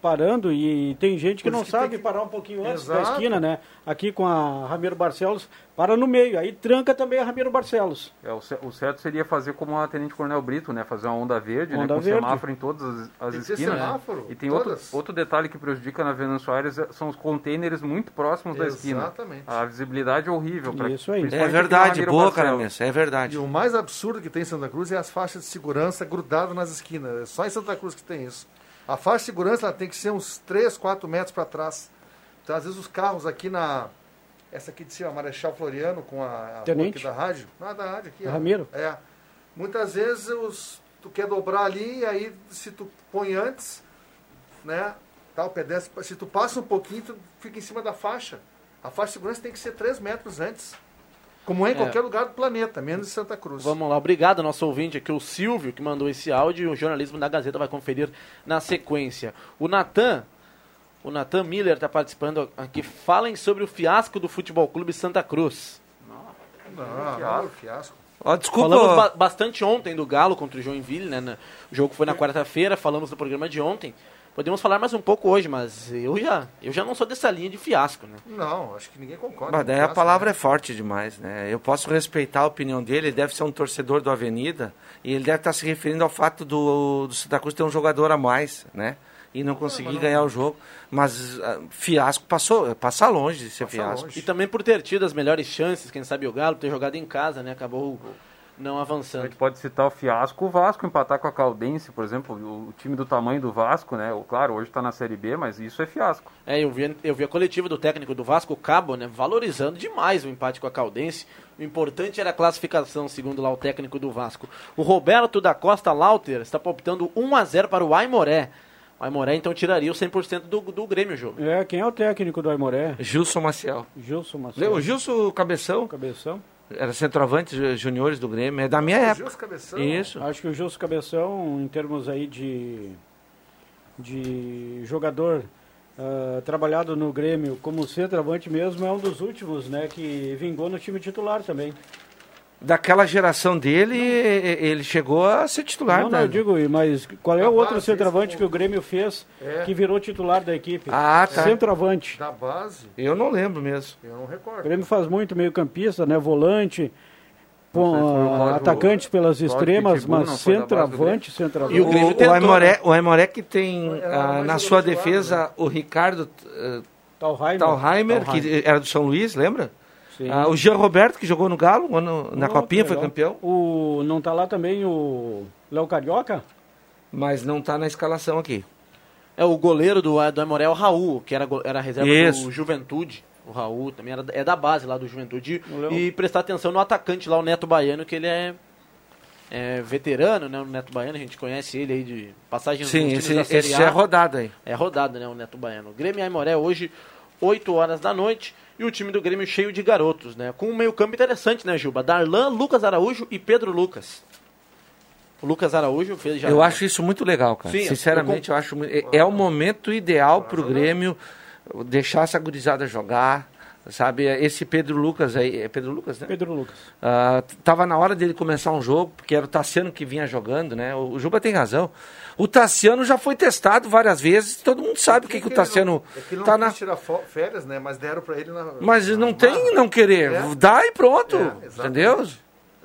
parando e tem gente que Por não sabe que- parar um pouquinho antes da Exato. esquina, né? Aqui com a Ramiro Barcelos, para no meio, aí tranca também a Ramiro Barcelos. É, o, ce- o certo seria fazer como a Tenente Coronel Brito, né? Fazer uma onda verde, Onda né? Com verde. semáforo em todas as, as Tem esquinas. né? semáforo, E tem outro, todas. outro detalhe que prejudica na Venâncio Aires é- são os contêineres muito próximos da esquina. Exatamente. A visibilidade é horrível. pra- Isso aí. É verdade, boa, Ramiro cara, Barcelos. Messa, é verdade. E o mais absurdo que tem em Santa Cruz é as faixas de segurança grudadas nas esquinas. É só em Santa Cruz que tem isso. A faixa de segurança ela tem que ser uns 3, 4 metros para trás. Então, às vezes, os carros aqui na. Essa aqui de cima, Marechal Floriano, com a, a Tenente. da rádio. Não, da rádio aqui. Ramiro. É. Muitas vezes os, tu quer dobrar ali, e aí se tu põe antes, né? Tá, o pedestre, se tu passa um pouquinho, tu fica em cima da faixa. A faixa de segurança tem que ser 3 metros antes. Como é em É. qualquer lugar do planeta, menos em Santa Cruz. Vamos lá, obrigado nosso ouvinte aqui, o Silvio, que mandou esse áudio e o jornalismo da Gazeta vai conferir na sequência. O Natan, o Natan Miller está participando aqui. Falem sobre o fiasco do Futebol Clube Santa Cruz. Não, não, um fiasco. Ó, desculpa. Falamos ba- bastante ontem do Galo contra o Joinville, né? O jogo foi na quarta-feira, falamos no programa de ontem. Podemos falar mais um pouco hoje, mas eu já, eu já não sou dessa linha de fiasco, né? Não, acho que ninguém concorda. Mas com daí a palavra né? é forte demais, né? Eu posso respeitar a opinião dele, ele deve ser um torcedor do Avenida, e ele deve estar se referindo ao fato do, do Santa Cruz ter um jogador a mais, né? E não conseguir ganhar o jogo. Mas ah, fiasco passou, passa longe de ser Passa fiasco. longe. E também por ter tido as melhores chances, quem sabe o Galo, ter jogado em casa, né? Acabou não A avançando. gente pode citar o fiasco, o Vasco empatar com a Caldense, por exemplo, o, o time do tamanho do Vasco, né? O- Claro, hoje está na Série B, mas isso é fiasco. É, eu vi, eu vi a coletiva do técnico do Vasco, o Cabo, né, valorizando demais o empate com a Caldense. O importante era a classificação, segundo lá o técnico do Vasco. O Roberto da Costa Lauter está palpitando 1 a 0 para o Aimoré. O Aimoré então tiraria o 100% do, do Grêmio o jogo. É, quem é o técnico do Aimoré? Gilson Maciel. Gilson? Marcelo. O Gilson Cabeção, Cabeção. Era centroavante ju- juniores do Grêmio, é da minha O época. Gilson Cabeção. Isso. Acho que o Gilson Cabeção, em termos aí de, de jogador ah, trabalhado no Grêmio como centroavante mesmo, é um dos últimos, né, que vingou no time titular também. Daquela geração dele, ele chegou a ser titular. não, não, né? eu digo, mas qual é Da o outro base, centroavante esse que o Grêmio fez É. que virou titular da equipe? Ah, tá. Centroavante. Da base, Eu não lembro mesmo. eu não O recordo. Grêmio faz muito meio campista, né, volante, se o com, Cláudio- atacantes pelas Cláudio extremas, Pitbull, mas centroavante, centroavante. E o Grêmio O, o, Aimoré, né? o Aimoré que tem ah, na sua defesa o Ricardo eh, Talheimer. Talheimer, Talheimer. que era do São Luís, lembra? Ah, o Jean Roberto, que jogou no Galo, ano- na Oh, Copinha, foi campeão, O, não tá lá também o Léo Carioca? mas não está na escalação aqui. É o goleiro do, do é o Raul, que era, era a reserva Isso. do Juventude. O Raul também era, é da base lá do Juventude. E prestar atenção no atacante lá, o Neto Baiano, que ele é, é veterano, né? O Neto Baiano, a gente conhece ele aí de passagem Sim, esse, da Série esse A. é rodado aí. É rodado, né, o Neto Baiano. Grêmio e Aimoré hoje, 8 horas da noite. E o time do Grêmio cheio de garotos, né? Com um meio campo interessante, né, Juba? Darlan, Lucas Araújo e Pedro Lucas. O Lucas Araújo fez já... Eu acho isso muito legal, cara. Sim, Sinceramente, eu, acho mu- é, é o momento ideal para o Grêmio deixar essa gurizada jogar. Sabe, esse Pedro Lucas aí, é Pedro Lucas, né? Pedro Lucas. Ah, tava na hora dele começar um jogo, porque era o Tassiano que vinha jogando, né? O, o Juba tem razão. O Tassiano já foi testado várias vezes, todo mundo sabe o que, que, o Tassiano É que ele não tá na. tirar férias, né? Mas deram pra ele na. Mas na não tem marra. não querer. É. Dá e pronto. É, entendeu?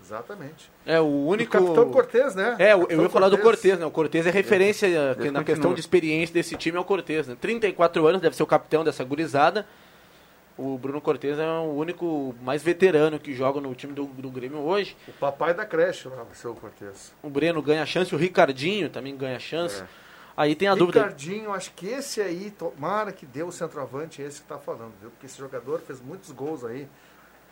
Exatamente. É o único. O capitão Cortez, né? É, eu, eu ia falar do Cortez. Cortez, né? O Cortez é referência que Deus na continua. questão de experiência desse time é o Cortez, né? 34 anos, deve ser o capitão dessa gurizada. O Bruno Cortez é o único mais veterano que joga no time do, do Grêmio hoje. O papai da creche lá, o Cortez. O Breno ganha chance, o Ricardinho também ganha chance. Aí tem a dúvida. Ricardinho, acho que esse aí, tomara que deu o centroavante, esse que tá falando, viu? Porque esse jogador fez muitos gols aí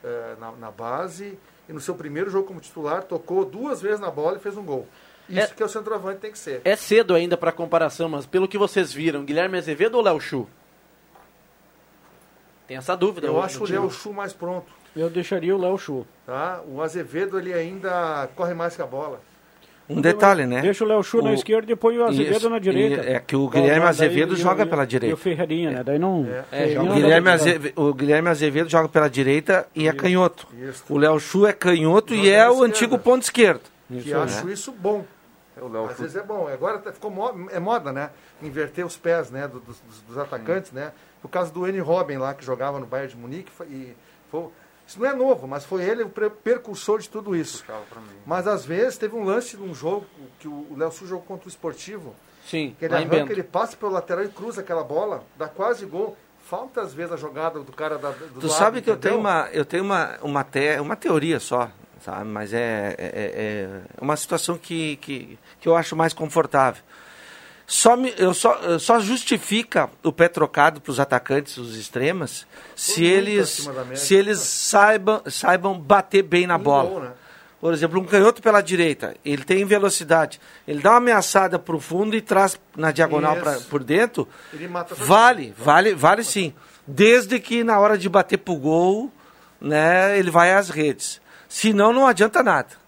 eh, na, na base e no seu primeiro jogo como titular tocou duas vezes na bola e fez um gol. Isso É- que é o centroavante tem que ser. É cedo ainda para comparação, mas pelo que vocês viram, Guilherme Azevedo ou Léo Chu? Tem essa dúvida. Eu acho o. Léo Chu mais pronto. Eu deixaria o Léo Chu. Tá? O Azevedo ele ainda corre mais que a bola. Um detalhe, né? Deixa o Léo Chu na O- esquerda e põe o Azevedo Isso, na direita. e é que o Daí- Guilherme daí- Azevedo e o- joga e pela E direita. o Ferreirinha, né? Daí não... É. Não Guilherme, dá pra tirar. Azeve- o Guilherme Azevedo joga pela direita e é canhoto. Isso. O Léo Chu é canhoto e Joga é na o antigo ponto esquerdo. Que acho isso bom. É o Léo Às Chu. vezes é bom. Agora tá- ficou mo- é moda, né? Inverter os pés, né? do- dos, dos- dos atacantes, né? Por causa do N. Robin lá, que jogava no Bayern de Munique. E foi, isso não é novo, mas foi ele o pre- percursor de tudo isso. Mas às vezes teve um lance num jogo que o Léo Sul jogou contra o Esportivo. Sim, Que ele arranca, Bento. ele passa pelo lateral e cruza aquela bola, dá quase gol. Falta às vezes a jogada do cara da, do Tu lado, sabe que eu entendeu? tenho uma, eu tenho uma, uma, te, uma teoria só, sabe? Mas é, é, é uma situação que, que, que eu acho mais confortável. Só, me, eu só, só justifica o pé trocado para os atacantes, os extremas, se muito eles, se eles saibam, saibam bater bem na bola. né? Por exemplo, um canhoto pela direita, ele tem velocidade, ele dá uma ameaçada para o fundo e traz na diagonal pra, por dentro, vale, vale, vale sim. Desde que na hora de bater pro gol, né, ele vai às redes. Senão não adianta nada.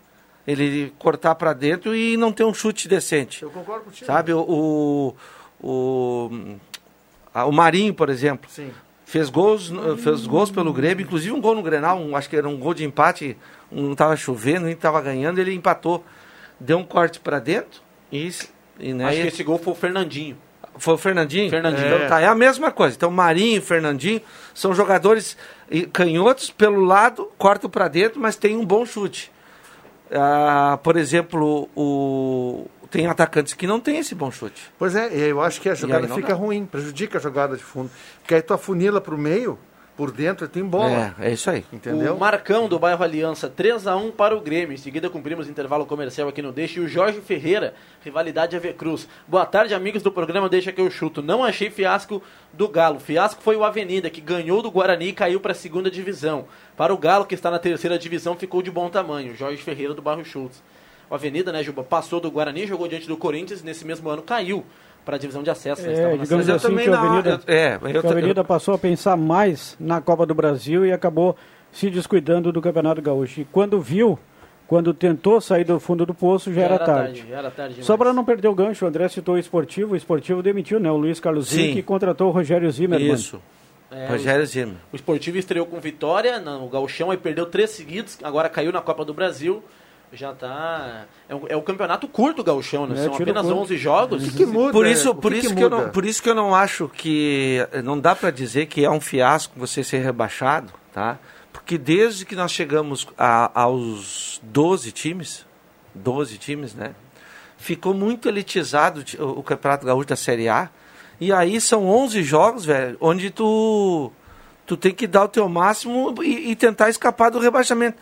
Ele cortar para dentro e não ter um chute decente. Eu concordo contigo. Sabe, o, o, o, Marinho, por exemplo, Sim. fez gols, fez gols pelo Grêmio, inclusive um gol no Grenal, um, acho que era um gol de empate, um não estava chovendo, nem estava ganhando, ele empatou. Deu um corte para dentro e, e né, Acho que esse gol foi o Fernandinho. foi o Fernandinho? Fernandinho. Então, tá, é a mesma coisa. Então, Marinho e Fernandinho são jogadores e, canhotos pelo lado, cortam para dentro, mas tem um bom chute. Ah, por exemplo, o, tem atacantes que não tem esse bom chute. Pois é, eu acho que a jogada fica dá. ruim, prejudica a jogada de fundo. Porque aí tu afunila pro meio, por dentro, e tu embola. É, é isso aí. Entendeu? O Marcão do bairro Aliança, 3x1 para o Grêmio. Em seguida cumprimos intervalo comercial aqui no Deixa. E o Jorge Ferreira, rivalidade AV Cruz. Boa tarde, amigos do programa Deixa que eu chuto. Não achei fiasco do Galo. Fiasco foi o Avenida, que ganhou do Guarani e caiu para a segunda divisão. Para o Galo, que está na terceira divisão, ficou de bom tamanho. Jorge Ferreira do bairro Schultz. O Avenida, né, Juba, passou do Guarani, jogou diante do Corinthians e nesse mesmo ano caiu para a divisão de acesso. né? É, digamos assim também que a não, Avenida, eu- é, eu que a Avenida passou a pensar mais na Copa do Brasil e acabou se descuidando do Campeonato Gaúcho. E quando viu, quando tentou sair do fundo do poço, já, era, tarde. Já era tarde Só para não perder o gancho, o André citou o esportivo, o esportivo demitiu né, o Luiz Carlos Sim. Zinck e contratou o Rogério Zimmermann. Isso. É, Rogério Zimmer. O Esportivo estreou com vitória no Gauchão, aí perdeu três seguidos, agora caiu na Copa do Brasil. Já tá. É um, é um campeonato curto o Gauchão, né? É, São apenas curto. 11 jogos. O que, que muda? Por isso, O por, que isso que que eu não, por isso que eu não acho que não dá para dizer que é um fiasco você ser rebaixado, tá? Porque desde que nós chegamos a- aos 12 times, 12 times, né? Ficou muito elitizado o ti- o, o Campeonato Gaúcho da Série A. E aí são 11 jogos, velho, onde tu tu tem que dar o teu máximo e, e tentar escapar do rebaixamento.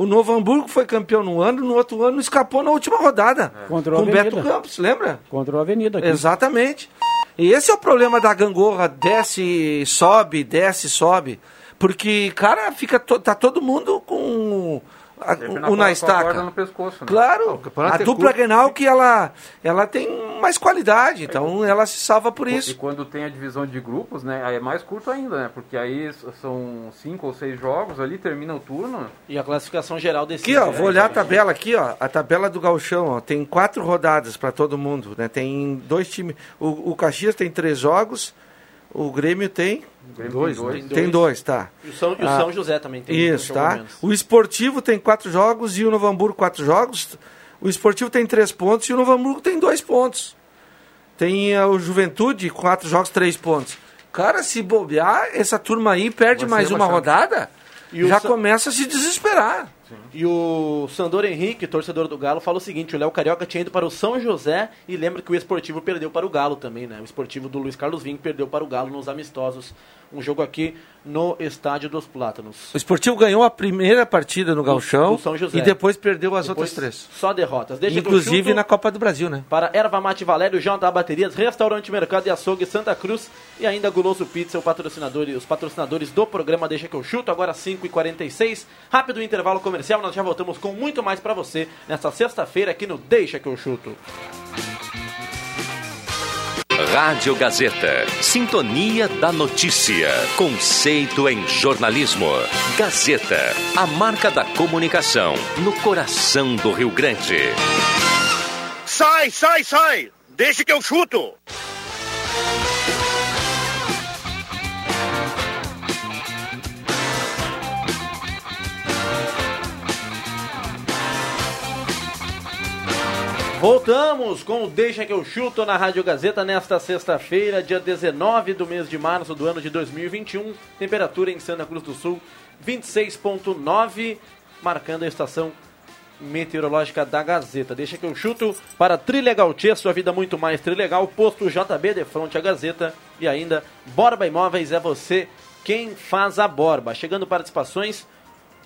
O Novo Hamburgo foi campeão num ano, no outro ano escapou na última rodada. Contra o com o Beto Avenida. Campos, lembra? Contra o Avenida. Aqui. Exatamente. E esse é o problema da gangorra, desce, sobe, desce, sobe. Porque, cara, fica to- tá todo mundo com a- o na estaca. no pescoço, né? Claro, campeonato a é dupla curto. Grenal que ela, ela tem mais qualidade, então ela se salva por E isso. quando tem a divisão de grupos, né, aí é mais curto ainda, né? Porque aí são cinco ou seis jogos ali, termina o turno. E a classificação geral desse. Aqui, ó, vou olhar a tabela aqui, ó, a tabela do Gauchão, ó, tem quatro rodadas para todo mundo, né? Tem dois times, o, o Caxias tem três jogos, o Grêmio tem O Grêmio Dois, tem dois. né? tem dois, tá? E o São, e o Ah, São José também tem. Isso, jogou tá? O Esportivo tem quatro jogos e o Novo Hamburgo quatro jogos. O Esportivo tem três pontos e o Novo Hamburgo tem dois pontos. Tem eh, o Juventude, quatro jogos, três pontos. Cara, se bobear, essa turma aí perde Vai mais ser uma rodada, E já começa a se desesperar. E o Sandor Henrique, torcedor do Galo, fala o seguinte: o Léo Carioca tinha ido para o São José e lembra que o esportivo perdeu para o Galo também, né? O esportivo do Luiz Carlos Vinck perdeu para o Galo nos amistosos. Um jogo aqui no Estádio dos Plátanos. O Esportivo ganhou a primeira partida no Galchão e depois perdeu as Depois, outras três. Só derrotas. Deixa Inclusive na Copa do Brasil, né? Para Erva Mate Valério, J Baterias, Restaurante Mercado e Açougue Santa Cruz e ainda Guloso Pizza, o patrocinador, os patrocinadores do programa Deixa que eu chuto, agora 5h46. Rápido intervalo comercial, nós já voltamos com muito mais para você nesta sexta-feira aqui no Deixa que eu chuto. Rádio Gazeta. Sintonia da notícia. Conceito em jornalismo. Gazeta. A marca da comunicação no coração do Rio Grande. Sai, sai, sai! Deixa que eu chuto! Voltamos com o Deixa que eu chuto na Rádio Gazeta nesta sexta-feira, dia 19 do mês de março do ano de 2021. Temperatura em Santa Cruz do Sul 26.9, marcando a estação meteorológica da Gazeta. Deixa que eu chuto para Trilegal Tia, sua vida muito mais trilegal. Posto JB de fronte à Gazeta e ainda Borba Imóveis é você quem faz a borba. Chegando participações,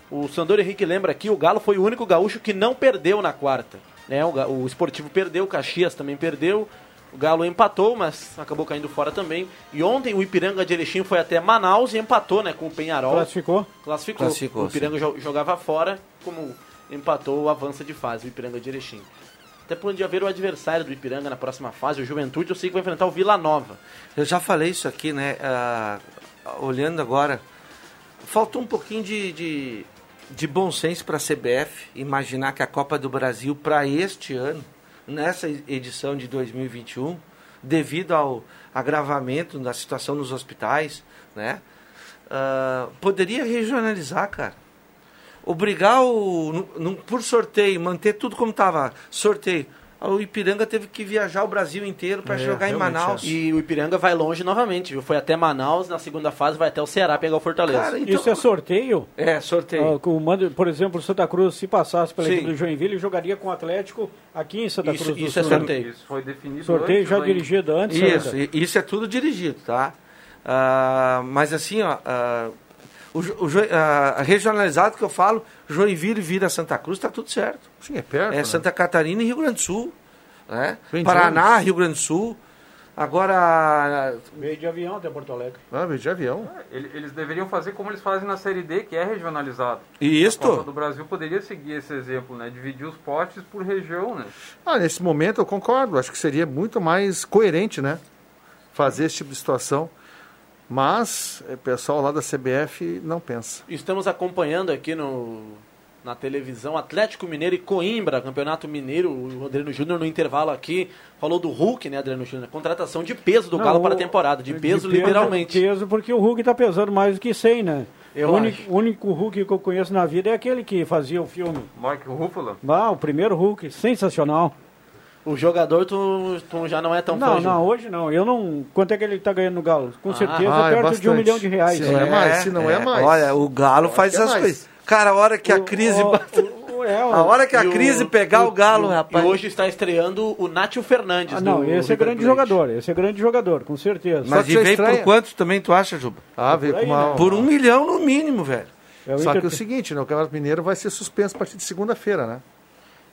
o Sandor Henrique lembra aqui, o Galo foi o único gaúcho que não perdeu na quarta. Né? O, o Esportivo perdeu, o Caxias também perdeu, o Galo empatou, mas acabou caindo fora também. E ontem o Ipiranga de Erechim foi até Manaus e empatou né, com o Penharol. Classificou? Classificou. Classificou, o Ipiranga jo- jogava fora, como empatou, avança de fase, o Ipiranga de Erechim. Até podia ver o adversário do Ipiranga na próxima fase, o Juventude, eu sei que vai enfrentar o Vila Nova. Eu já falei isso aqui, né? ah, olhando agora, faltou um pouquinho de, de, de bom senso para a CBF imaginar que a Copa do Brasil para este ano, nessa edição de 2021, devido ao agravamento da situação nos hospitais, né? ah, poderia regionalizar, cara. Obrigar o, por sorteio, manter tudo como estava, sorteio. O Ipiranga teve que viajar o Brasil inteiro para É, jogar em Manaus. E o Ipiranga vai longe novamente, viu? Foi até Manaus, na segunda fase vai até o Ceará pegar o Fortaleza. Cara, então- Isso é sorteio? É, sorteio. Mando- por exemplo, o Santa Cruz, se passasse pela Sim. equipe do Joinville, jogaria com o Atlético aqui em Santa Isso- Cruz do isso é Sul. sorteio. Isso foi definido Sorteio antes, já né? dirigido antes. Isso, ainda. isso é tudo dirigido, tá? Ah, mas assim, ó, ah, o, o ah, regionalizado que eu falo, Joinville vira Santa Cruz, tá tudo certo. Sim, é perto. É né? Santa Catarina e Rio Grande do Sul. Né? Paraná, ônibus. Rio Grande do Sul. Agora, Veio de avião até Porto Alegre. Ah, veio de avião. Ele- Eles deveriam fazer como eles fazem na Série D, que é regionalizado. e A Copa isto, do Brasil poderia seguir esse exemplo, né? Dividir os potes por região, né? Ah, nesse momento eu concordo. Acho que seria muito mais coerente, né? Fazer esse tipo de situação. Mas o pessoal lá da CBF não pensa. Estamos acompanhando aqui no, na televisão Atlético Mineiro e Coimbra, Campeonato Mineiro. O Adriano Júnior no intervalo aqui falou do Hulk, né, Adriano Júnior? Contratação de peso do Não, Galo para a o- temporada, de peso literalmente. De peso, porque o Hulk tá pesando mais do que 100, né? Eu o acho. o único Hulk que eu conheço na vida é aquele que fazia o filme. Mark Ruffalo. Ah, o primeiro Hulk, sensacional. O jogador tu, tu já não é tão não, fã, não, hoje não. Eu não. Quanto é que ele tá ganhando no Galo? Com Ah, certeza ah, é perto de um bastante. milhão de reais. Se não é mais, se não é mais. Olha, o Galo acho faz é essas mais. coisas. Cara, a hora que a O- crise. o- bate- o- é, a hora que a E o- crise pegar o, Galo, rapaz. E hoje está estreando o Nátio Fernandes. Ah, não, do esse é grande Plate. jogador. Esse é grande jogador, com certeza. Mas e veio por quanto também tu acha, Juba? Ah, veio por uma. né? Por um milhão no mínimo, velho. É o Só que Inter- o seguinte, né? O Campeonato Mineiro vai ser suspenso a partir de segunda-feira, né?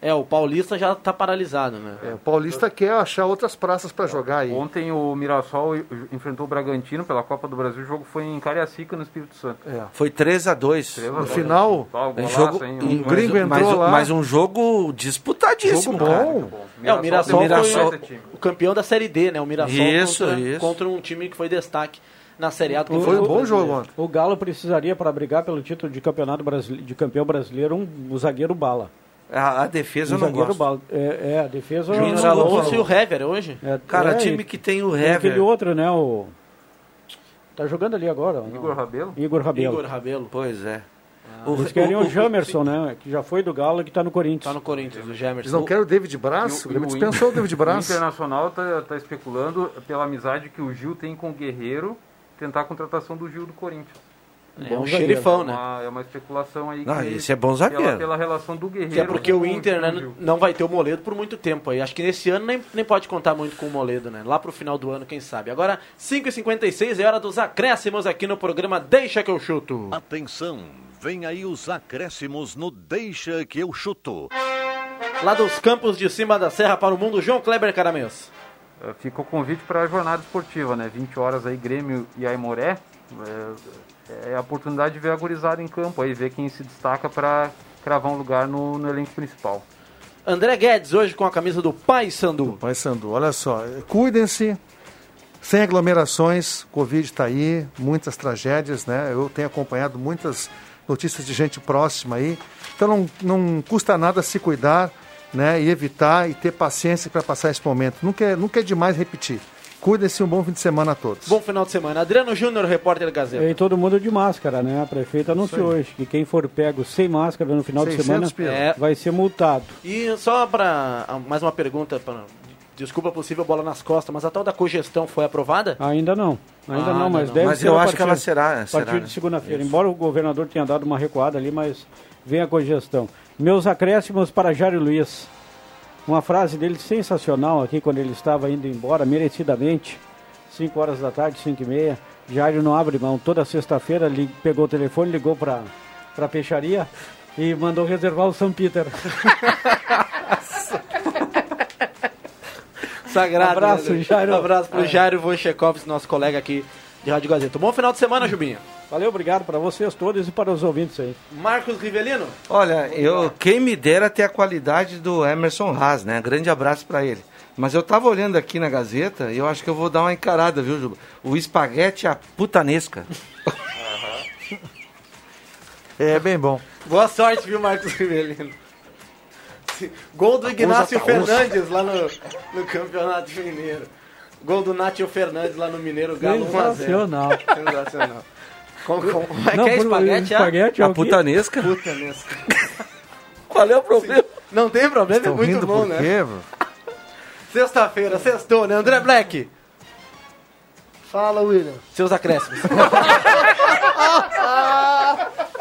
É, o Paulista já está paralisado, né? É, o Paulista quer achar outras praças para jogar aí. Ontem o Mirassol enfrentou o Bragantino pela Copa do Brasil. O jogo foi em Cariacica, no Espírito Santo. É. Foi 3 a 2 Três a No dois. final, o Um golaço, jogo, hein? um- gringo mas, entrou um- lá. mas um jogo disputadíssimo, Jogo cara. bom. É, o Mirassol, o Mirassol- foi o campeão da Série D, né? O Mirassol Isso, contra, isso. contra um time que foi destaque na Série A. do Foi um bom jogo ontem. O Galo precisaria, para brigar pelo título de campeonato brasileiro, de campeão brasileiro, um, um zagueiro bala. A, a defesa Um eu não gosto. É, é, a defesa. Júnior Alonso e o Hever hoje. É, Cara, é, time que tem o tem aquele Hever. outro, né? O. Tá jogando ali agora. não? Igor Rabelo. Igor Rabelo. Igor Rabelo. Pois é. Eles querem o, Jamerson, né? Que já foi do Galo e que tá no Corinthians. Tá no Corinthians, o Eles Gemerson. não querem o David Braz? E O e dispensou o David O Braz. Internacional está especulando pela amizade que o Gil tem com o Guerreiro tentar a contratação do Gil do Corinthians. É um Bom xerifão, zagueiro. né? É uma, é uma especulação aí Ah, que, esse é bom pela, zagueiro. pela relação do Guerreiro. Que é porque o com Inter né, não vai ter o Moledo por muito tempo aí. Acho que nesse ano nem, nem pode contar muito com o Moledo, né? Lá pro final do ano, quem sabe. Agora, 5h56 é hora dos acréscimos aqui no programa Deixa que eu chuto. Atenção, vem aí os acréscimos no Deixa que eu chuto. Lá dos campos de cima da serra para o mundo, João Kleber Caramês. Eh, Fica o convite para a jornada esportiva, né? 20 horas aí, Grêmio e Aimoré. É, é a oportunidade de ver a gurizada em campo aí, ver quem se destaca para cravar um lugar no, no elenco principal. André Guedes, hoje com a camisa do Pai Sandu. Pai Sandu, olha só, cuidem-se, sem aglomerações, Covid está aí, muitas tragédias, né? Eu tenho acompanhado muitas notícias de gente próxima aí, então não, não custa nada se cuidar, né? E evitar e ter paciência para passar esse momento. Nunca é, nunca é demais repetir. Cuidem-se, um bom fim de semana a todos. Bom final de semana. Adriano Júnior, repórter da Gazeta. E todo mundo de máscara, né? A prefeita anunciou hoje que quem for pego sem máscara no final de 600 semana pila. É. vai ser multado. E só para mais uma pergunta, pra, desculpa possível bola nas costas, mas a tal da cogestão foi aprovada? Ainda não. Ainda Ah, não, mas não. deve Mas ser eu a acho que partir- ela será- A será, partir né? de segunda-feira. Embora o governador tenha dado uma recuada ali, mas vem a cogestão. Meus acréscimos para Jário Luiz. Uma frase dele sensacional aqui quando ele estava indo embora, merecidamente. 5 horas da tarde, 5 e meia. Jário não abre mão. Toda sexta-feira ele pegou o telefone, ligou para a peixaria e mandou reservar o São Peter. Sagrado. Abraço, né? Jairo. Abraço pro É. Jairo Wojciechowski, nosso colega aqui de Rádio Gazeta. Bom final de semana, Jubinha. Valeu, obrigado para vocês todos e para os ouvintes aí. Marcos Rivelino. Olha, eu quem me dera ter a qualidade do Emerson Haas, né? Grande abraço pra ele. Mas eu tava olhando aqui na Gazeta e eu acho que eu vou dar uma encarada, viu, Juba? O espaguete a putanesca. É bem bom. Boa sorte, viu, Marcos Rivelino. Gol do Ignácio tá. Fernandes lá no, no Campeonato Mineiro. Gol do Nátio Fernandes lá no Mineiro, Galo 1x0. Sensacional. Sensacional. Como, como, como é Não, que é por- espaguete? espaguete é A quê? putanesca? Putanesca. Qual é o problema? Não tem problema, é Estão muito rindo bom, por né? quê? Sexta-feira, sextou, né? André Black, Fala, William. seus acréscimos.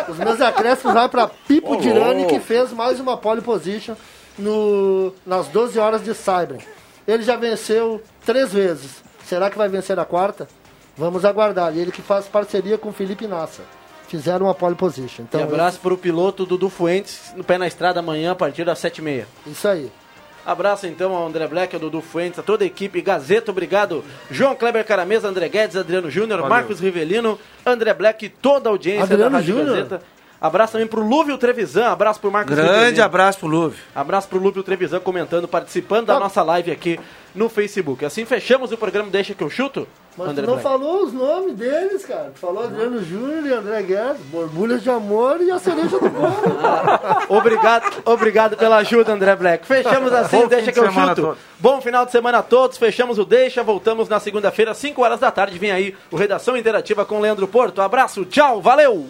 Os meus acréscimos vai para Pipo Dirani, que fez mais uma pole position no, nas 12 horas de Saibren. Ele já venceu três vezes. Será que vai vencer a quarta? Vamos aguardar. E ele que faz parceria com o Felipe Nassa. Fizeram uma pole position. Então, e abraço pro piloto Dudu Fuentes, no pé na estrada amanhã a partir das 7h30. Isso aí. Abraço então ao André Black, ao Dudu Fuentes, a toda a equipe Gazeta, obrigado. João Kleber Caramesa, André Guedes, Adriano Júnior, Marcos Rivelino, André Black e toda a audiência Adriano da Rádio Júnior? Gazeta. Abraço também pro Lúvio Trevisan, abraço pro Marcos Grande Rivelino. abraço pro Lúvio. Abraço pro Lúvio Trevisan comentando, participando da Ah. nossa live aqui no Facebook. Assim fechamos o programa Deixa que eu chuto. Mas André tu não Black. falou os nomes deles, cara. Tu falou Adriano Júnior e André Guedes, Borbulhas de Amor e a cereja do bolo. Obrigado, obrigado pela ajuda, André Black. Fechamos assim, Bom deixa que de eu chuto. Bom final de semana a todos. Fechamos o Deixa, voltamos na segunda-feira, 5 horas da tarde. Vem aí o Redação Interativa com Leandro Porto. Abraço, tchau, valeu!